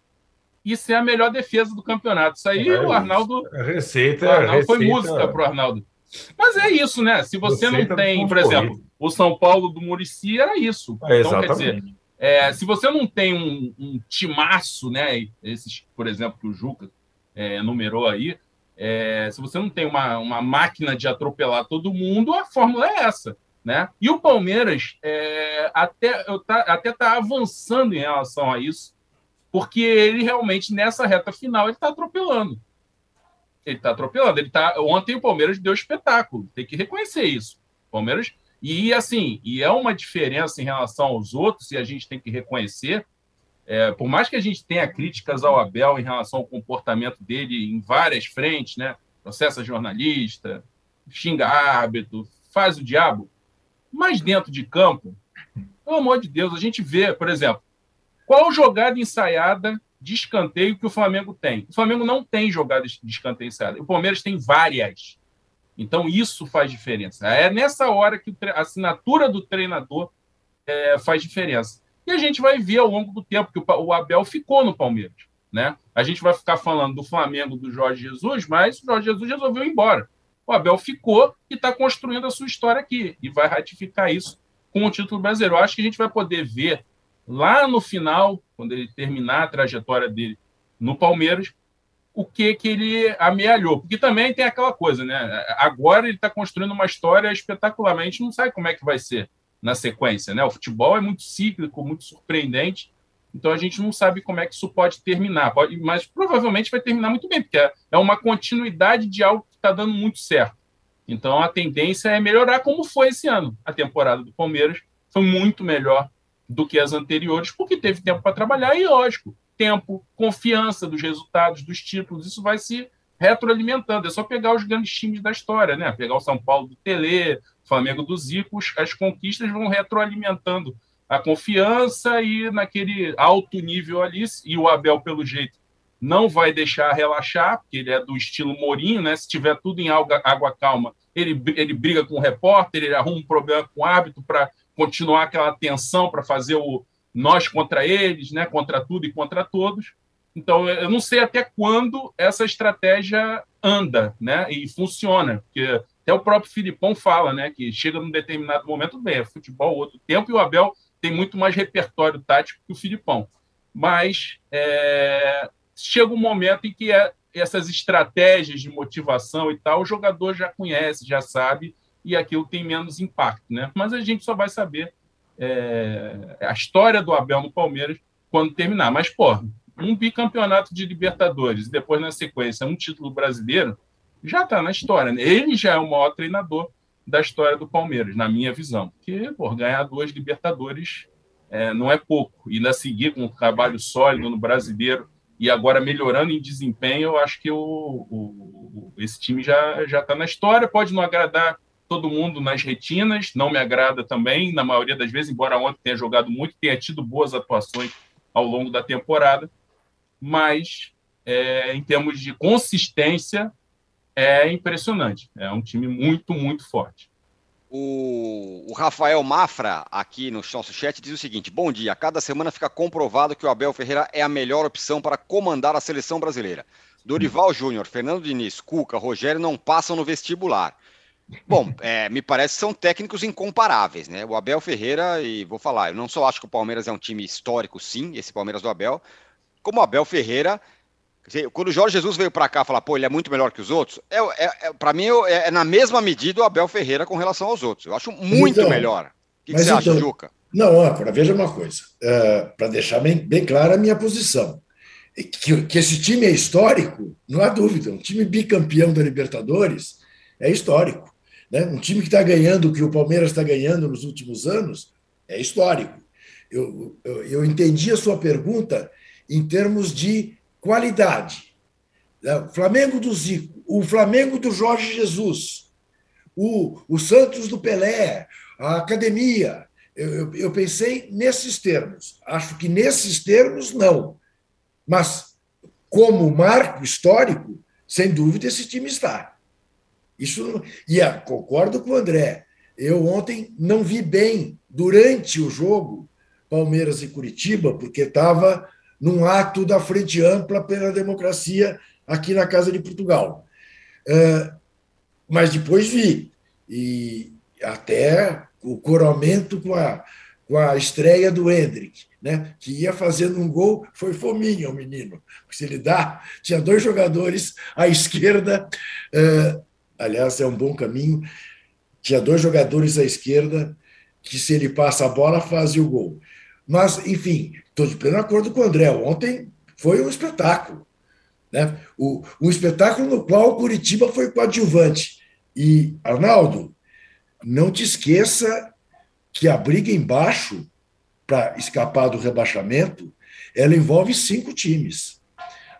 e ser a melhor defesa do campeonato. Isso aí, é o Arnaldo. Receita, o Arnaldo receita... foi música para o Arnaldo. Mas é isso, né? Se você receita não tem, por exemplo, o São Paulo do Murici era isso. É, então, quer dizer, é, se você não tem um, um timaço, né? Esses, por exemplo, que o Juca é, numerou aí, é, se você não tem uma, uma máquina de atropelar todo mundo, a fórmula é essa. Né? E o Palmeiras é, até está até tá avançando em relação a isso, porque ele realmente, nessa reta final, ele está atropelando. Ele está atropelando. Ele tá... Ontem o Palmeiras deu espetáculo, tem que reconhecer isso. Palmeiras. E assim, e é uma diferença em relação aos outros, e a gente tem que reconhecer. É, por mais que a gente tenha críticas ao Abel em relação ao comportamento dele em várias frentes, né? Processa jornalista, xinga árbitro, faz o diabo. Mas dentro de campo, pelo amor de Deus, a gente vê, por exemplo, qual jogada ensaiada de escanteio que o Flamengo tem? O Flamengo não tem jogada de escanteio ensaiada. O Palmeiras tem várias. Então, isso faz diferença. É nessa hora que a assinatura do treinador é, faz diferença. E a gente vai ver ao longo do tempo que o Abel ficou no Palmeiras. Né? A gente vai ficar falando do Flamengo do Jorge Jesus, mas o Jorge Jesus resolveu ir embora. O Abel ficou e está construindo a sua história aqui e vai ratificar isso com o título brasileiro. Eu acho que a gente vai poder ver lá no final, quando ele terminar a trajetória dele no Palmeiras, o que que ele amealhou. Porque também tem aquela coisa, né? Agora ele está construindo uma história espetacularmente, não sabe como é que vai ser na sequência, né? O futebol é muito cíclico, muito surpreendente, então a gente não sabe como é que isso pode terminar, mas provavelmente vai terminar muito bem, porque é, é uma continuidade de algo que está dando muito certo. Então a tendência é melhorar como foi esse ano. A temporada do Palmeiras foi muito melhor do que as anteriores, porque teve tempo para trabalhar e, lógico, tempo, confiança dos resultados, dos títulos, isso vai se retroalimentando. É só pegar os grandes times da história, né? Pegar o São Paulo do Tele, Flamengo dos Zico, as conquistas vão retroalimentando a confiança e naquele alto nível ali, e o Abel, pelo jeito, não vai deixar relaxar, porque ele é do estilo Mourinho, né? Se tiver tudo em água, água calma, ele, ele briga com o repórter, ele arruma um problema com o árbitro para continuar aquela tensão para fazer o nós contra eles, né, contra tudo e contra todos. Então, eu não sei até quando essa estratégia anda né, e funciona, porque até o próprio Filipão fala né, que chega num determinado momento, bem, é futebol outro tempo, e o Abel tem muito mais repertório tático que o Filipão. Mas é, chega um momento em que é, essas estratégias de motivação e tal, o jogador já conhece, já sabe, e aquilo tem menos impacto, né? Mas a gente só vai saber é, a história do Abel no Palmeiras quando terminar. Mas, pô, um bicampeonato de Libertadores, depois, na sequência, um título brasileiro, já está na história. Né? Ele já é o maior treinador da história do Palmeiras, na minha visão. Porque, pô, ganhar duas Libertadores é, não é pouco. E ainda seguir com um trabalho sólido no brasileiro e agora melhorando em desempenho, eu acho que o, o esse time já está na história. Pode não agradar todo mundo nas retinas, não me agrada também, na maioria das vezes, embora ontem tenha jogado muito, tenha tido boas atuações ao longo da temporada, mas é, em termos de consistência, é impressionante. É um time muito, muito forte. O, o, Rafael Mafra, aqui no nosso chat, diz o seguinte: Bom dia. Cada semana fica comprovado que o Abel Ferreira é a melhor opção para comandar a seleção brasileira. Dorival Júnior, Fernando Diniz, Cuca, Rogério não passam no vestibular. Bom, é, me parece que são técnicos incomparáveis, né? O Abel Ferreira, e vou falar, eu não só acho que o Palmeiras é um time histórico, sim, esse Palmeiras do Abel, como o Abel Ferreira quando o Jorge Jesus veio para cá falar, pô, ele é muito melhor que os outros, é, é, é para mim é, é, na mesma medida o Abel Ferreira com relação aos outros. Eu acho muito então, melhor. O que, que você então, acha, Juca? Não, âncora, veja uma coisa, uh, para deixar bem, bem, clara a minha posição. Que, que esse time é histórico, não há dúvida. Um time bicampeão da Libertadores é histórico. Né? Um time que está ganhando o que o Palmeiras está ganhando nos últimos anos é histórico. Eu, eu, eu entendi a sua pergunta em termos de qualidade. É, o Flamengo do Zico, o Flamengo do Jorge Jesus, o, o Santos do Pelé, a academia. Eu, eu, eu pensei nesses termos. Acho que nesses termos, não. Mas, como marco histórico, sem dúvida, esse time está. Isso, e é, concordo com o André. Eu ontem não vi bem, durante o jogo, Palmeiras e Curitiba, porque estava num ato da Frente Ampla pela Democracia aqui na Casa de Portugal. É, mas depois vi, e até o coramento com a, com a estreia do Hendrick, né, que ia fazendo um gol, foi fominha o menino. Se ele dá, tinha dois jogadores à esquerda, é, aliás, é um bom caminho, tinha dois jogadores à esquerda que, se ele passa a bola, fazem o gol. Mas, enfim, estou de pleno acordo com o André. Ontem foi um espetáculo. Né? O, um espetáculo no qual o Curitiba foi coadjuvante. E, Arnaldo, não te esqueça que a briga embaixo, para escapar do rebaixamento, ela envolve cinco times.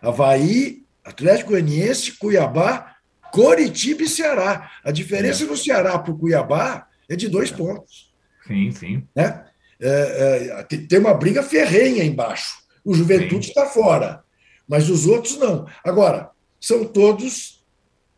Havaí, Atlético Goianiense, Cuiabá, Coritiba e Ceará. A diferença é. no Ceará para o Cuiabá é de dois é. pontos. Sim, sim. Né? é, é, tem uma briga ferrenha embaixo. O Juventude está fora, mas os outros não. Agora, são todos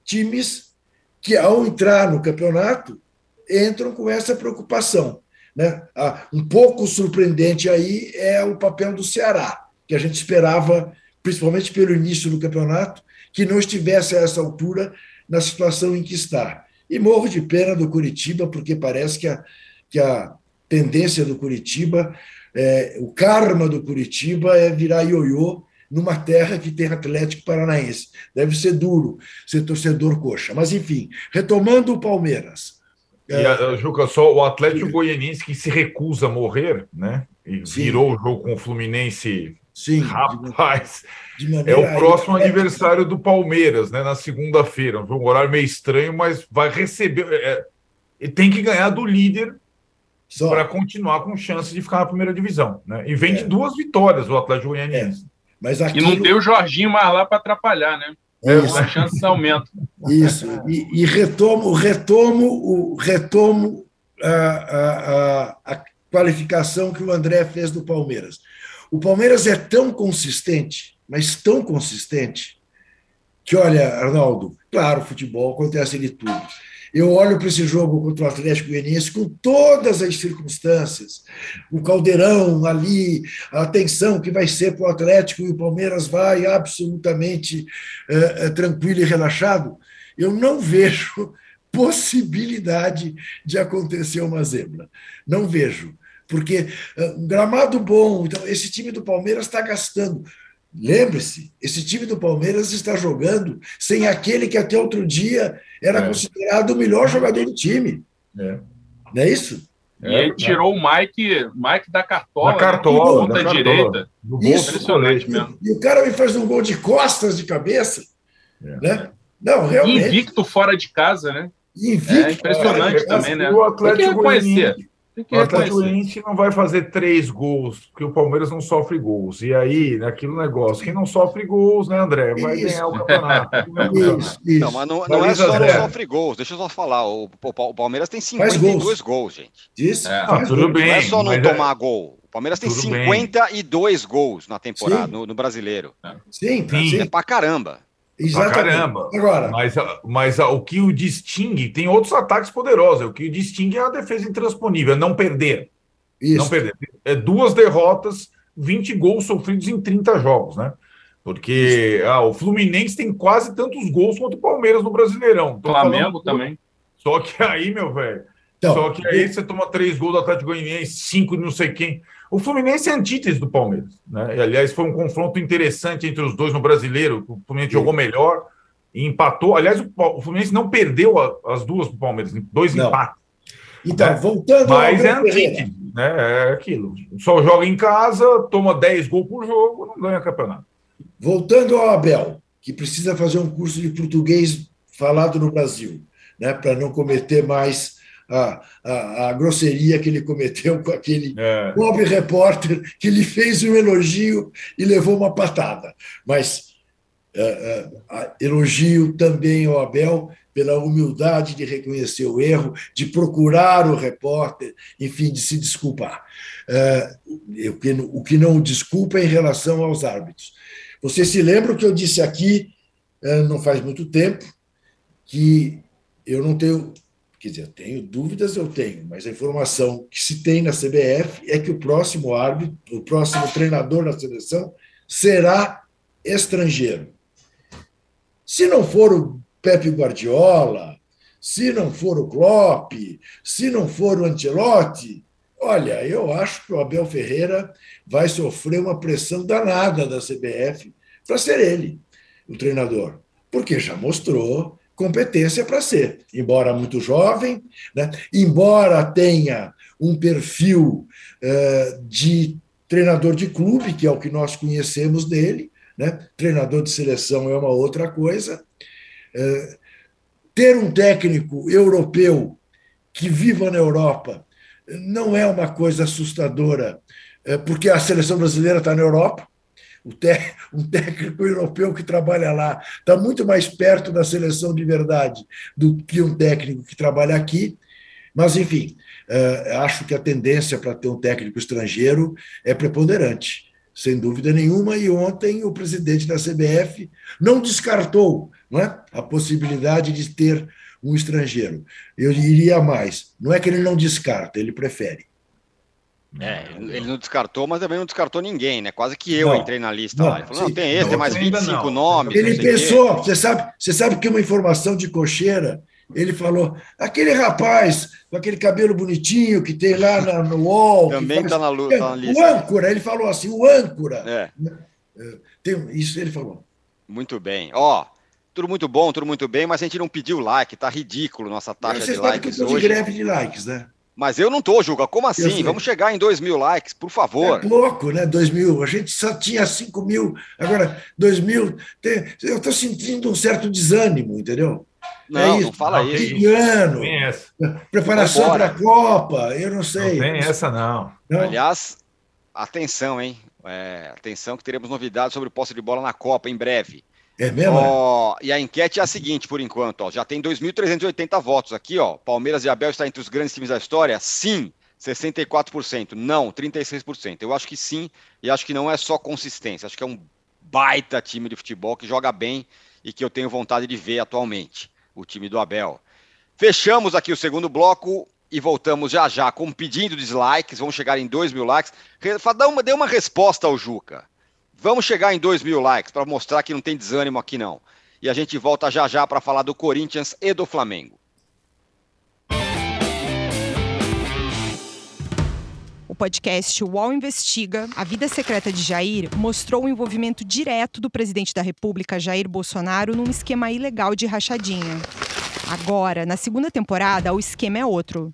times que, ao entrar no campeonato, entram com essa preocupação. Né? Ah, um pouco surpreendente aí é o papel do Ceará, que a gente esperava, principalmente pelo início do campeonato, que não estivesse a essa altura na situação em que está. E morro de pena do Curitiba, porque parece que a, que a tendência do Curitiba, é, o karma do Curitiba é virar ioiô numa terra que tem Atlético Paranaense. Deve ser duro ser torcedor coxa. Mas, enfim, retomando o Palmeiras. E, é... Juca, só o Atlético Goianiense que se recusa a morrer, né? E Sim. virou o jogo com o Fluminense. Sim. Rapaz, é o próximo aí, adversário é... do Palmeiras, né? Na segunda-feira. Um jogo horário meio estranho, mas vai receber. É, tem que ganhar do líder para continuar com chance de ficar na primeira divisão. Né? E vem é. de duas vitórias o Atlético Goianiense. É. Mas aquilo... E não tem o Jorginho mais lá para atrapalhar, né? Isso. As chances aumentam. Isso. E, e, retomo, retomo, o, retomo a, a, a qualificação que o André fez do Palmeiras. O Palmeiras é tão consistente, mas tão consistente, que, olha, Arnaldo, claro, futebol acontece de tudo eu olho para esse jogo contra o Atlético Goianiense com todas as circunstâncias, o caldeirão ali, a tensão que vai ser para o Atlético e o Palmeiras vai absolutamente é, tranquilo e relaxado. Eu não vejo possibilidade de acontecer uma zebra. Não vejo. Porque um gramado bom, então esse time do Palmeiras está gastando. Lembre-se, esse time do Palmeiras está jogando sem aquele que até outro dia era é. considerado o melhor jogador do time. É. Não é isso? E é, ele tirou o Mike, Mike da cartola, da cartola, da cartola, direita. Isso, impressionante mesmo. E o cara me faz um gol de costas de cabeça. É. Né? Não, realmente. Invicto fora de casa, né? Invicto. É impressionante também, né? O Atlético conhecer. O Atlético Goianiense não vai fazer três gols, porque o Palmeiras não sofre gols. E aí, naquele negócio, quem não sofre gols, né, André? Vai isso. ganhar o campeonato. isso, isso. Não, mas não, não é só não sofre gols. Deixa eu só falar. O, o Palmeiras tem 52 gols. gols, gente. Isso. É. Ah, tudo gols. bem. Não é só não é- tomar é... gol. O Palmeiras tem 52 bem. gols na temporada, no, no, brasileiro. Sim, sim. É pra caramba. Exatamente. Pra caramba. Agora. Mas, mas o que o distingue, tem outros ataques poderosos. O que o distingue é a defesa intransponível, é não perder. Isso. Não perder. É duas derrotas, 20 gols sofridos em 30 jogos, né? Porque ah, o Fluminense tem quase tantos gols quanto o Palmeiras no Brasileirão. Flamengo também. Só que aí, meu velho. Então, só que aí você toma três gols do Atlético Goianiense, cinco de não sei quem. O Fluminense é antítese do Palmeiras. Né? E, aliás, foi um confronto interessante entre os dois no brasileiro. O Fluminense Sim. jogou melhor e empatou. Aliás, o Fluminense não perdeu as duas para o Palmeiras, dois não. empates. Então, né? voltando Mas é antítese, né? É aquilo. Só joga em casa, toma 10 gols por jogo, não ganha campeonato. Voltando ao Abel, que precisa fazer um curso de português falado no Brasil, né? Para não cometer mais a, a, a, grosseria que ele cometeu com aquele é. pobre repórter que lhe fez um elogio e levou uma patada. Mas é, é, elogio também ao Abel pela humildade de reconhecer o erro, de procurar o repórter, enfim, de se desculpar. É, o, que, o que não desculpa é em relação aos árbitros. Você se lembra que eu disse aqui, é, não faz muito tempo, que eu não tenho Quer dizer, eu tenho dúvidas, eu tenho, mas a informação que se tem na CBF é que o próximo árbitro, o próximo treinador da seleção será estrangeiro. Se não for o Pepe Guardiola, se não for o Klopp, se não for o Ancelotti, olha, eu acho que o Abel Ferreira vai sofrer uma pressão danada da CBF para ser ele o treinador, porque já mostrou competência para ser, embora muito jovem, né? embora tenha um perfil uh, de treinador de clube, que é o que nós conhecemos dele, né? treinador de seleção é uma outra coisa. Uh, ter um técnico europeu que viva na Europa não é uma coisa assustadora, uh, porque a seleção brasileira está na Europa, um técnico europeu que trabalha lá está muito mais perto da seleção de verdade do que um técnico que trabalha aqui. Mas, enfim, eh, acho que a tendência para ter um técnico estrangeiro é preponderante, sem dúvida nenhuma. E ontem o presidente da CBF não descartou não é, a possibilidade de ter um estrangeiro. Eu diria mais: não é que ele não descarta, ele prefere. É, ele não descartou, mas também não descartou ninguém, né? Quase que eu não, entrei na lista não, lá. Ele falou: não, tem esse, não, tem mais 25 não. nomes. Ele pensou, você sabe, você sabe que uma informação de cocheira, ele falou: aquele rapaz com aquele cabelo bonitinho que tem lá na, no UOL. Também está na, luta, tá na lista. O âncora, ele falou assim: o âncora. É. é. Tem, isso ele falou. Muito bem. Ó, tudo muito bom, tudo muito bem, mas a gente não pediu like, tá ridículo nossa taxa de likes que eu hoje. de greve de likes, né? Mas eu não tô, Juca. Como assim? Vamos chegar em 2 mil likes, por favor. É pouco, né? 2 mil. A gente só tinha 5 mil. Agora, 2 mil. Tem... Eu estou sentindo um certo desânimo, entendeu? Não, é não fala não, isso. Ano, preparação para a Copa, eu não sei. Não tem essa, não. não. Aliás, atenção, hein? É, atenção que teremos novidades sobre o posse de bola na Copa em breve. É mesmo? Ó, e a enquete é a seguinte, por enquanto, ó, já tem 2.380 votos aqui, ó. Palmeiras e Abel está entre os grandes times da história? Sim, 64%. Não, 36%. Eu acho que sim, e acho que não é só consistência. Acho que é um baita time de futebol que joga bem e que eu tenho vontade de ver atualmente, o time do Abel. Fechamos aqui o segundo bloco e voltamos já já com um pedindo dislikes. Vamos chegar em 2 mil likes. Dê uma, dê uma resposta ao Juca. Vamos chegar em 2 mil likes para mostrar que não tem desânimo aqui não. E a gente volta já já para falar do Corinthians e do Flamengo. podcast UOL Investiga, a vida secreta de Jair mostrou o envolvimento direto do presidente da República, Jair Bolsonaro, num esquema ilegal de rachadinha. Agora, na segunda temporada, o esquema é outro.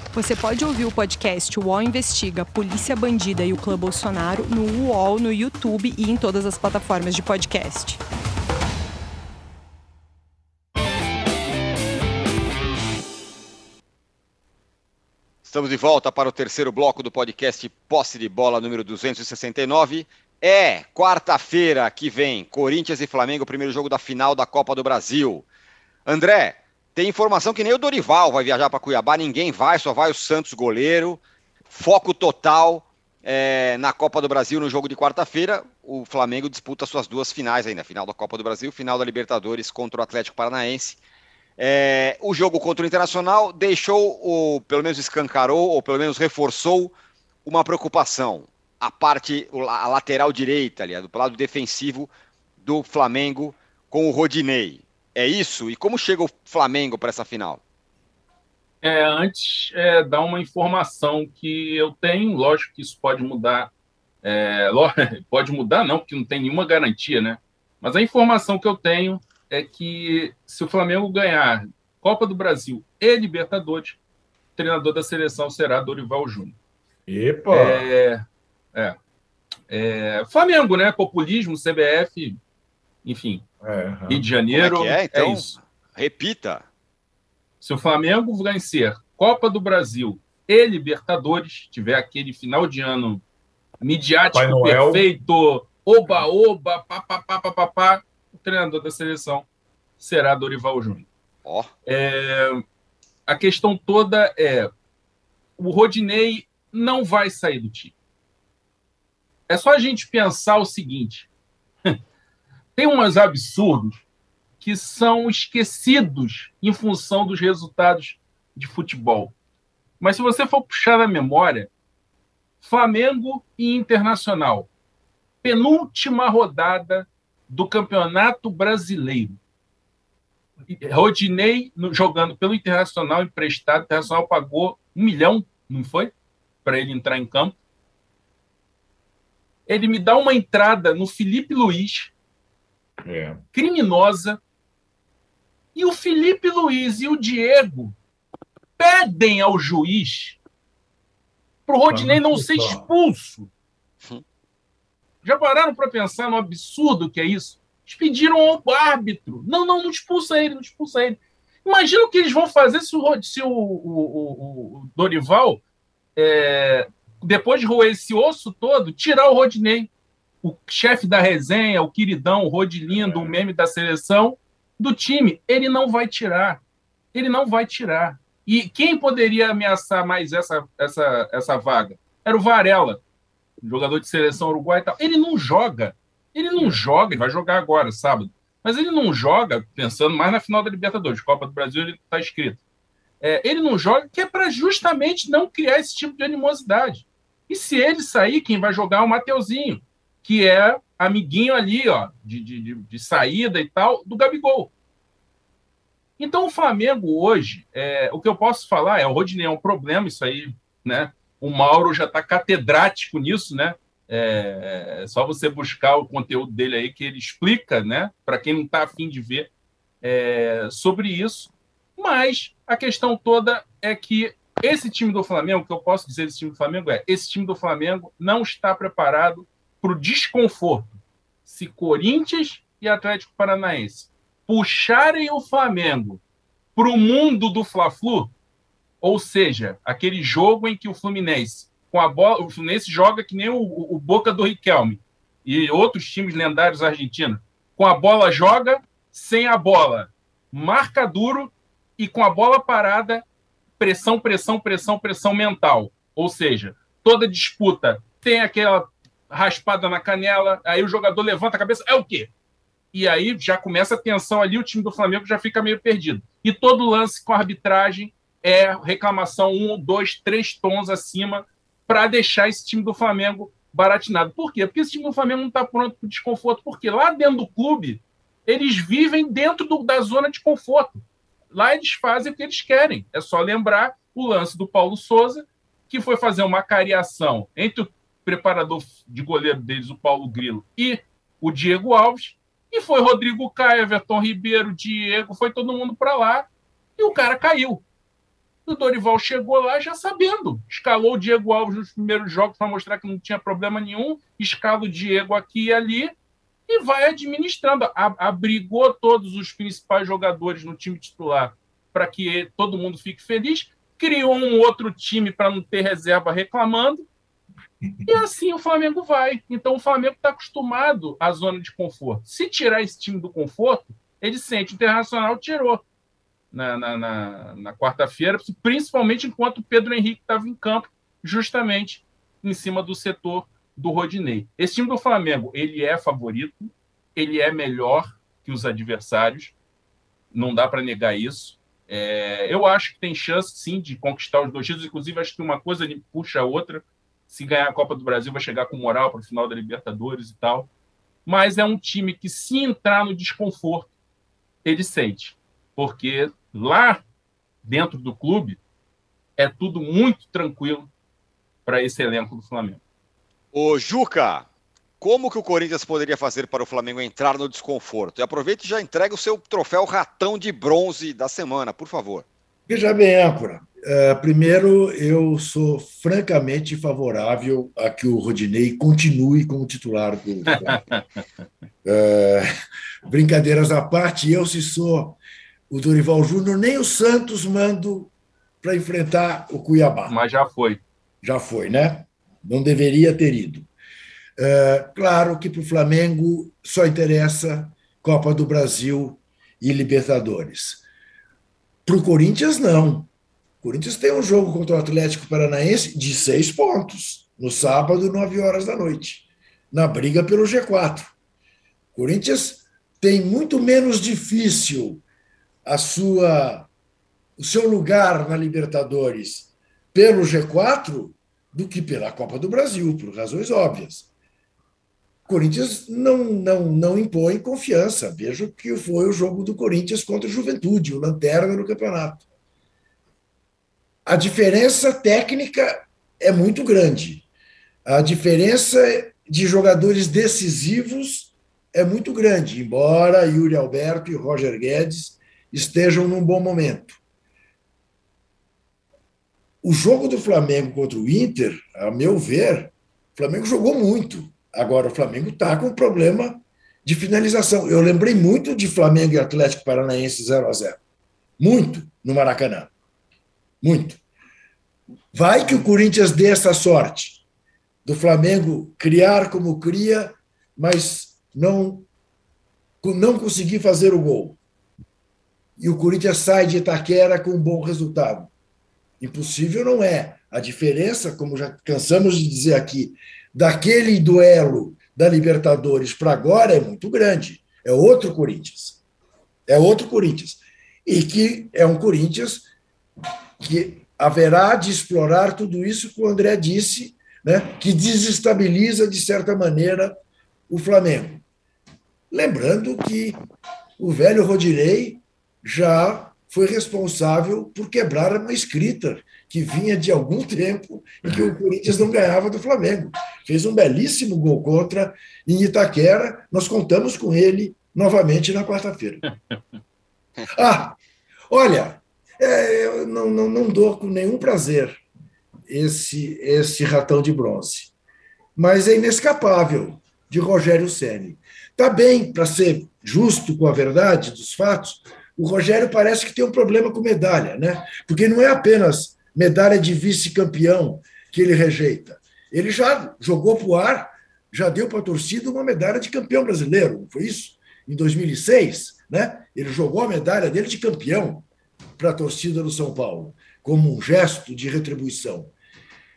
Você pode ouvir o podcast UOL Investiga Polícia Bandida e o Clã Bolsonaro no UOL, no YouTube e em todas as plataformas de podcast. Estamos de volta para o terceiro bloco do podcast Posse de Bola número 269. É quarta-feira que vem, Corinthians e Flamengo, primeiro jogo da final da Copa do Brasil. André, tem informação que nem o Dorival vai viajar para Cuiabá, ninguém vai, só vai o Santos goleiro. Foco total é, na Copa do Brasil no jogo de quarta-feira. O Flamengo disputa suas duas finais ainda, final da Copa do Brasil, final da Libertadores contra o Atlético Paranaense. É, o jogo contra o Internacional deixou, ou pelo menos escancarou, ou pelo menos reforçou uma preocupação. A parte, a lateral direita, ali, do lado defensivo do Flamengo com o Rodinei. É isso? E como chega o Flamengo para essa final? É, antes, é, dar uma informação que eu tenho, lógico que isso pode mudar. É, pode mudar, não, porque não tem nenhuma garantia, né? Mas a informação que eu tenho é que se o Flamengo ganhar Copa do Brasil e Libertadores, o treinador da seleção será Dorival Júnior. Epa! É, é, é, Flamengo, né? Populismo, CBF, enfim, é, Rio de Janeiro. Como é, que é? Então, é isso. repita. Se o Flamengo vencer Copa do Brasil e Libertadores, tiver aquele final de ano midiático perfeito, oba-oba, papapá, o treinador da seleção será Dorival Júnior. Oh. É, a questão toda é: o Rodinei não vai sair do time. É só a gente pensar o seguinte: tem umas absurdos que são esquecidos em função dos resultados de futebol. Mas se você for puxar na memória, Flamengo e Internacional, penúltima rodada do Campeonato Brasileiro. Rodinei jogando pelo Internacional emprestado, o Internacional pagou um milhão, não foi? Para ele entrar em campo. Ele me dá uma entrada no Felipe Luiz, é. criminosa. E o Felipe Luiz e o Diego pedem ao juiz para o Rodinei não ser expulso. Já pararam para pensar no absurdo que é isso? Eles pediram ao árbitro. Não, não, não expulsa ele, não expulsa ele. Imagina o que eles vão fazer se o, se o, o, o Dorival, é, depois de roer esse osso todo, tirar o Rodinei o chefe da resenha, o queridão, o Rodilindo, o meme da seleção, do time. Ele não vai tirar. Ele não vai tirar. E quem poderia ameaçar mais essa, essa, essa vaga? Era o Varela, jogador de seleção uruguai e tal. Ele não joga. Ele não joga, ele vai jogar agora, sábado. Mas ele não joga, pensando mais na final da Libertadores, Copa do Brasil, ele está escrito. É, ele não joga, que é para justamente não criar esse tipo de animosidade. E se ele sair, quem vai jogar é o Mateuzinho que é amiguinho ali, ó, de, de, de saída e tal, do Gabigol. Então, o Flamengo hoje, é, o que eu posso falar é: o Rodinei é um problema, isso aí, né? O Mauro já está catedrático nisso, né? É, é, só você buscar o conteúdo dele aí que ele explica, né? Para quem não está afim de ver é, sobre isso. Mas a questão toda é que esse time do Flamengo, o que eu posso dizer desse time do Flamengo é: esse time do Flamengo não está preparado para o desconforto. Se Corinthians e Atlético Paranaense puxarem o Flamengo para o mundo do Fla-Flu, ou seja, aquele jogo em que o Fluminense, com a bola, o Fluminense joga que nem o, o Boca do Riquelme e outros times lendários argentinos, com a bola joga, sem a bola, marca duro e com a bola parada, pressão, pressão, pressão, pressão mental. Ou seja, toda disputa tem aquela raspada na canela, aí o jogador levanta a cabeça, é o quê? E aí já começa a tensão ali, o time do Flamengo já fica meio perdido. E todo lance com arbitragem é reclamação um, dois, três tons acima para deixar esse time do Flamengo baratinado. Por quê? Porque esse time do Flamengo não está pronto para desconforto, porque lá dentro do clube eles vivem dentro do, da zona de conforto. Lá eles fazem o que eles querem. É só lembrar o lance do Paulo Souza, que foi fazer uma cariação entre o preparador de goleiro deles, o Paulo Grilo, e o Diego Alves, e foi Rodrigo Caio, Everton Ribeiro, Diego, foi todo mundo para lá, e o cara caiu. O Dorival chegou lá já sabendo. Escalou o Diego Alves nos primeiros jogos para mostrar que não tinha problema nenhum, escala o Diego aqui e ali, e vai administrando. Abrigou todos os principais jogadores no time titular para que todo mundo fique feliz, criou um outro time para não ter reserva reclamando, e assim o Flamengo vai. Então o Flamengo está acostumado à zona de conforto. Se tirar esse time do conforto, ele sente. O Internacional tirou na, na, na, na quarta-feira, principalmente enquanto o Pedro Henrique estava em campo, justamente em cima do setor do Rodinei. Esse time do Flamengo, ele é favorito, ele é melhor que os adversários, não dá para negar isso. É, eu acho que tem chance, sim, de conquistar os dois títulos. Inclusive, acho que uma coisa puxa a outra se ganhar a Copa do Brasil, vai chegar com moral para o final da Libertadores e tal. Mas é um time que, se entrar no desconforto, ele sente. Porque lá dentro do clube é tudo muito tranquilo para esse elenco do Flamengo. Ô, Juca, como que o Corinthians poderia fazer para o Flamengo entrar no desconforto? E aproveite e já entrega o seu troféu ratão de bronze da semana, por favor. Veja bem, âncora. Uh, primeiro, eu sou francamente favorável a que o Rodinei continue como titular do. uh, brincadeiras à parte, eu, se sou o Dorival Júnior, nem o Santos mando para enfrentar o Cuiabá. Mas já foi. Já foi, né? Não deveria ter ido. Uh, claro que para o Flamengo só interessa Copa do Brasil e Libertadores. Para o Corinthians, não. O Corinthians tem um jogo contra o Atlético Paranaense de seis pontos, no sábado, nove horas da noite, na briga pelo G4. O Corinthians tem muito menos difícil a sua, o seu lugar na Libertadores pelo G4 do que pela Copa do Brasil, por razões óbvias. O Corinthians não, não, não impõe confiança. Veja que foi o jogo do Corinthians contra o Juventude, o lanterna no campeonato a diferença técnica é muito grande. A diferença de jogadores decisivos é muito grande, embora Yuri Alberto e Roger Guedes estejam num bom momento. O jogo do Flamengo contra o Inter, a meu ver, o Flamengo jogou muito. Agora o Flamengo está com problema de finalização. Eu lembrei muito de Flamengo e Atlético Paranaense 0 a 0 Muito no Maracanã. Muito. Vai que o Corinthians dê essa sorte do Flamengo criar como cria, mas não, não conseguir fazer o gol. E o Corinthians sai de Itaquera com um bom resultado. Impossível não é. A diferença, como já cansamos de dizer aqui, daquele duelo da Libertadores para agora é muito grande. É outro Corinthians. É outro Corinthians. E que é um Corinthians que haverá de explorar tudo isso que o André disse, né, que desestabiliza, de certa maneira, o Flamengo. Lembrando que o velho Rodinei já foi responsável por quebrar uma escrita que vinha de algum tempo em que o Corinthians não ganhava do Flamengo. Fez um belíssimo gol contra em Itaquera. Nós contamos com ele novamente na quarta-feira. Ah, olha, é, eu não, não, não dou com nenhum prazer esse, esse ratão de bronze. Mas é inescapável, de Rogério Ceni. Tá bem, para ser justo com a verdade dos fatos, o Rogério parece que tem um problema com medalha, né? Porque não é apenas medalha de vice-campeão que ele rejeita. Ele já jogou para o ar, já deu para a torcida uma medalha de campeão brasileiro, não foi isso? Em 2006, né? Ele jogou a medalha dele de campeão para a torcida do São Paulo, como um gesto de retribuição.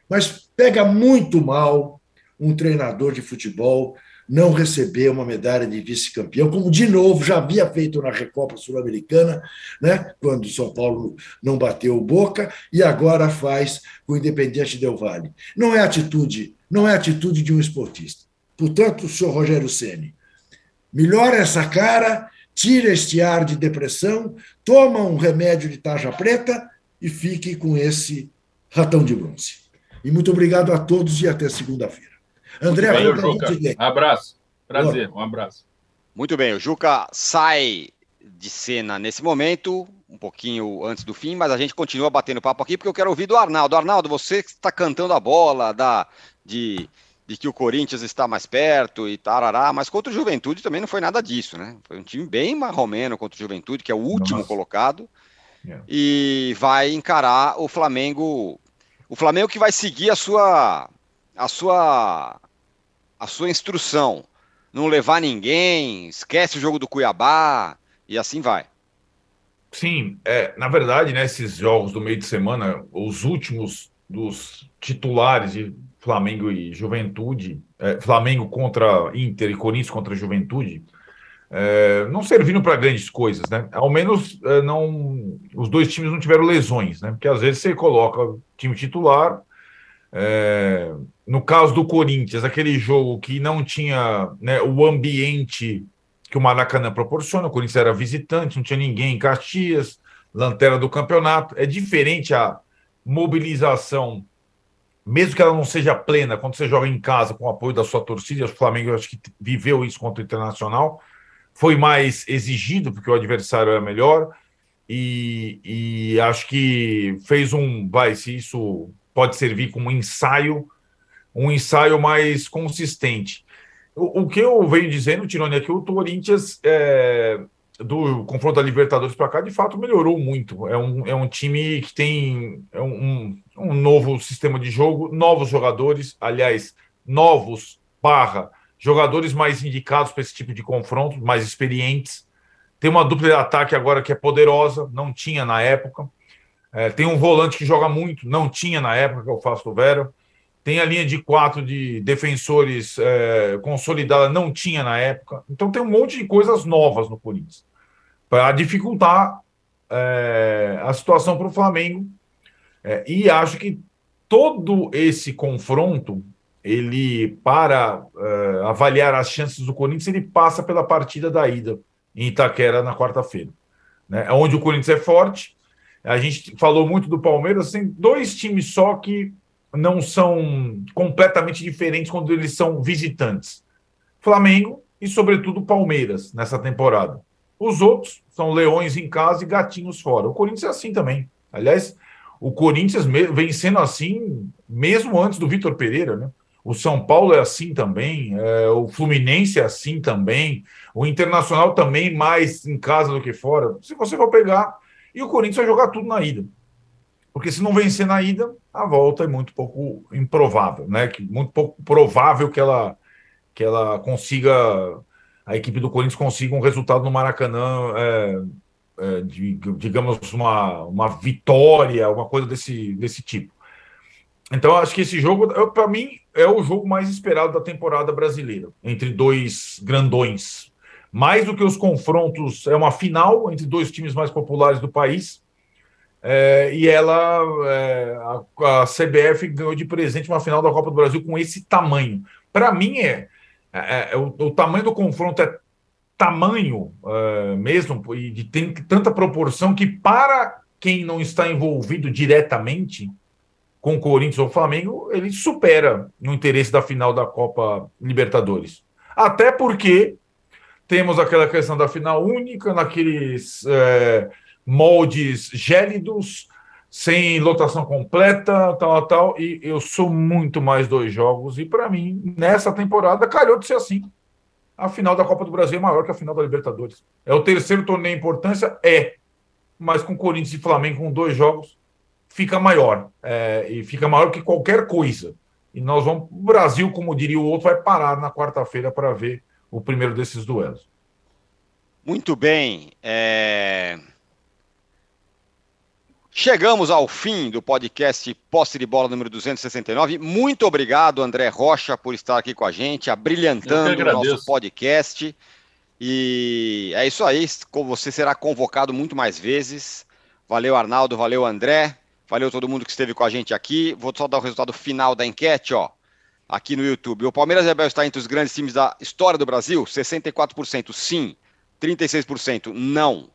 Mas pega muito mal um treinador de futebol não receber uma medalha de vice-campeão, como de novo já havia feito na Recopa Sul-Americana, né, quando o São Paulo não bateu Boca, e agora faz com o Independiente Del Valle. Não é atitude, não é atitude de um esportista. Portanto, o senhor Rogério Ceni, melhora essa cara, tira este ar de depressão, toma um remédio de tarja preta e fique com esse ratão de bronze. E muito obrigado a todos e até segunda-feira. André, bem, Juca. Abraço. Prazer, Boa. um abraço. Muito bem, o Juca sai de cena nesse momento, um pouquinho antes do fim, mas a gente continua batendo papo aqui porque eu quero ouvir do Arnaldo. Arnaldo, você que está cantando a bola da, de, de que o Corinthians está mais perto e tarará, mas contra o Juventude também não foi nada disso, né? Foi um time bem marromeno contra o Juventude, que é o último Nossa. colocado, yeah. e vai encarar o Flamengo. O Flamengo que vai seguir a sua a sua a sua instrução, não levar ninguém, esquece o jogo do Cuiabá e assim vai. Sim, é, na verdade, né, esses jogos do meio de semana, os últimos dos titulares de Flamengo e Juventude, é, Flamengo contra Inter e Corinthians contra Juventude, é, não serviram para grandes coisas, né? Ao menos é, não, os dois times não tiveram lesões, né? Porque às vezes você coloca time titular, é, no caso do Corinthians, aquele jogo que não tinha né, o ambiente que o Maracanã proporciona, o Corinthians era visitante, não tinha ninguém em Caxias, lanterna do campeonato. É diferente a mobilização, mesmo que ela não seja plena, quando você joga em casa com o apoio da sua torcida, o Flamengo acho que viveu isso contra o Internacional, foi mais exigido, porque o adversário era melhor, e, e acho que fez um. Vai, se isso pode servir como ensaio, um ensaio mais consistente. O, o que eu venho dizendo, Tironi, é que o Corinthians, é, do confronto da Libertadores para cá, de fato melhorou muito. É um, é um time que tem é um, um novo sistema de jogo, novos jogadores, aliás, novos barra jogadores mais indicados para esse tipo de confronto, mais experientes. Tem uma dupla de ataque agora que é poderosa, não tinha na época. É, tem um volante que joga muito, não tinha na época que faço o Vera. Tem a linha de quatro de defensores é, consolidada, não tinha na época. Então tem um monte de coisas novas no Corinthians para dificultar é, a situação para o Flamengo. É, e acho que todo esse confronto, ele para é, avaliar as chances do Corinthians, ele passa pela partida da ida em Itaquera na quarta-feira, né? Onde o Corinthians é forte a gente falou muito do Palmeiras, tem dois times só que não são completamente diferentes quando eles são visitantes: Flamengo e, sobretudo, Palmeiras nessa temporada. Os outros são leões em casa e gatinhos fora. O Corinthians é assim também. Aliás, o Corinthians vem sendo assim mesmo antes do Vitor Pereira, né? O São Paulo é assim também, é, o Fluminense é assim também, o Internacional também mais em casa do que fora. Se você for pegar e o Corinthians vai jogar tudo na ida. Porque se não vencer na ida, a volta é muito pouco improvável, né? Que muito pouco provável que ela que ela consiga a equipe do Corinthians consiga um resultado no Maracanã, é, é, de, digamos uma, uma vitória, uma coisa desse desse tipo. Então acho que esse jogo, para mim, é o jogo mais esperado da temporada brasileira entre dois grandões, mais do que os confrontos, é uma final entre dois times mais populares do país. É, e ela, é, a, a, CBF ganhou de presente uma final da Copa do Brasil com esse tamanho. Para mim, é, é, é o, o, tamanho do confronto é tamanho é, mesmo, e de, tem tanta proporção que, para quem não está envolvido diretamente com o Corinthians ou Flamengo, ele supera no interesse da final da Copa Libertadores. Até porque temos aquela questão da final única, naqueles é, moldes gélidos, sem lotação completa, tal, tal. E eu sou muito mais dois jogos. E para mim, nessa temporada, calhou de ser assim. A final da Copa do Brasil é maior que a final da Libertadores. É o terceiro torneio em importância? É. Mas com Corinthians e Flamengo, com dois jogos, fica maior. É, e fica maior que qualquer coisa. E nós vamos. O Brasil, como diria o outro, vai parar na quarta-feira para ver o primeiro desses duelos. Muito bem. É... Chegamos ao fim do podcast Posse de Bola número 269. Muito obrigado, André Rocha, por estar aqui com a gente, abrilhantando o nosso podcast. E é isso aí. Você será convocado muito mais vezes. Valeu, Arnaldo. Valeu, André. Valeu todo mundo que esteve com a gente aqui. Vou só dar o resultado final da enquete, ó. Aqui no YouTube. O Palmeiras Rebel está entre os grandes times da história do Brasil? 64% sim, 36% não.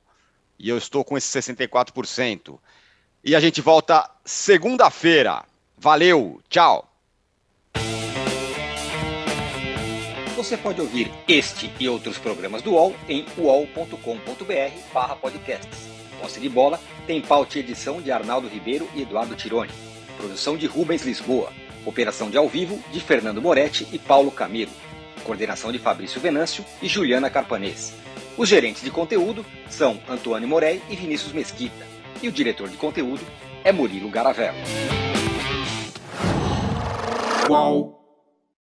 E eu estou com esse 64%. E a gente volta segunda-feira. Valeu, tchau. Você pode ouvir este e outros programas do UOL em uol.com.br/podcasts. Posse de bola tem pauta e edição de Arnaldo Ribeiro e Eduardo Tironi. Produção de Rubens Lisboa. Operação de ao vivo de Fernando Moretti e Paulo Camilo. Coordenação de Fabrício Venâncio e Juliana Carpanês. Os gerentes de conteúdo são Antônio Morei e Vinícius Mesquita e o diretor de conteúdo é Murilo Garavello. Qual?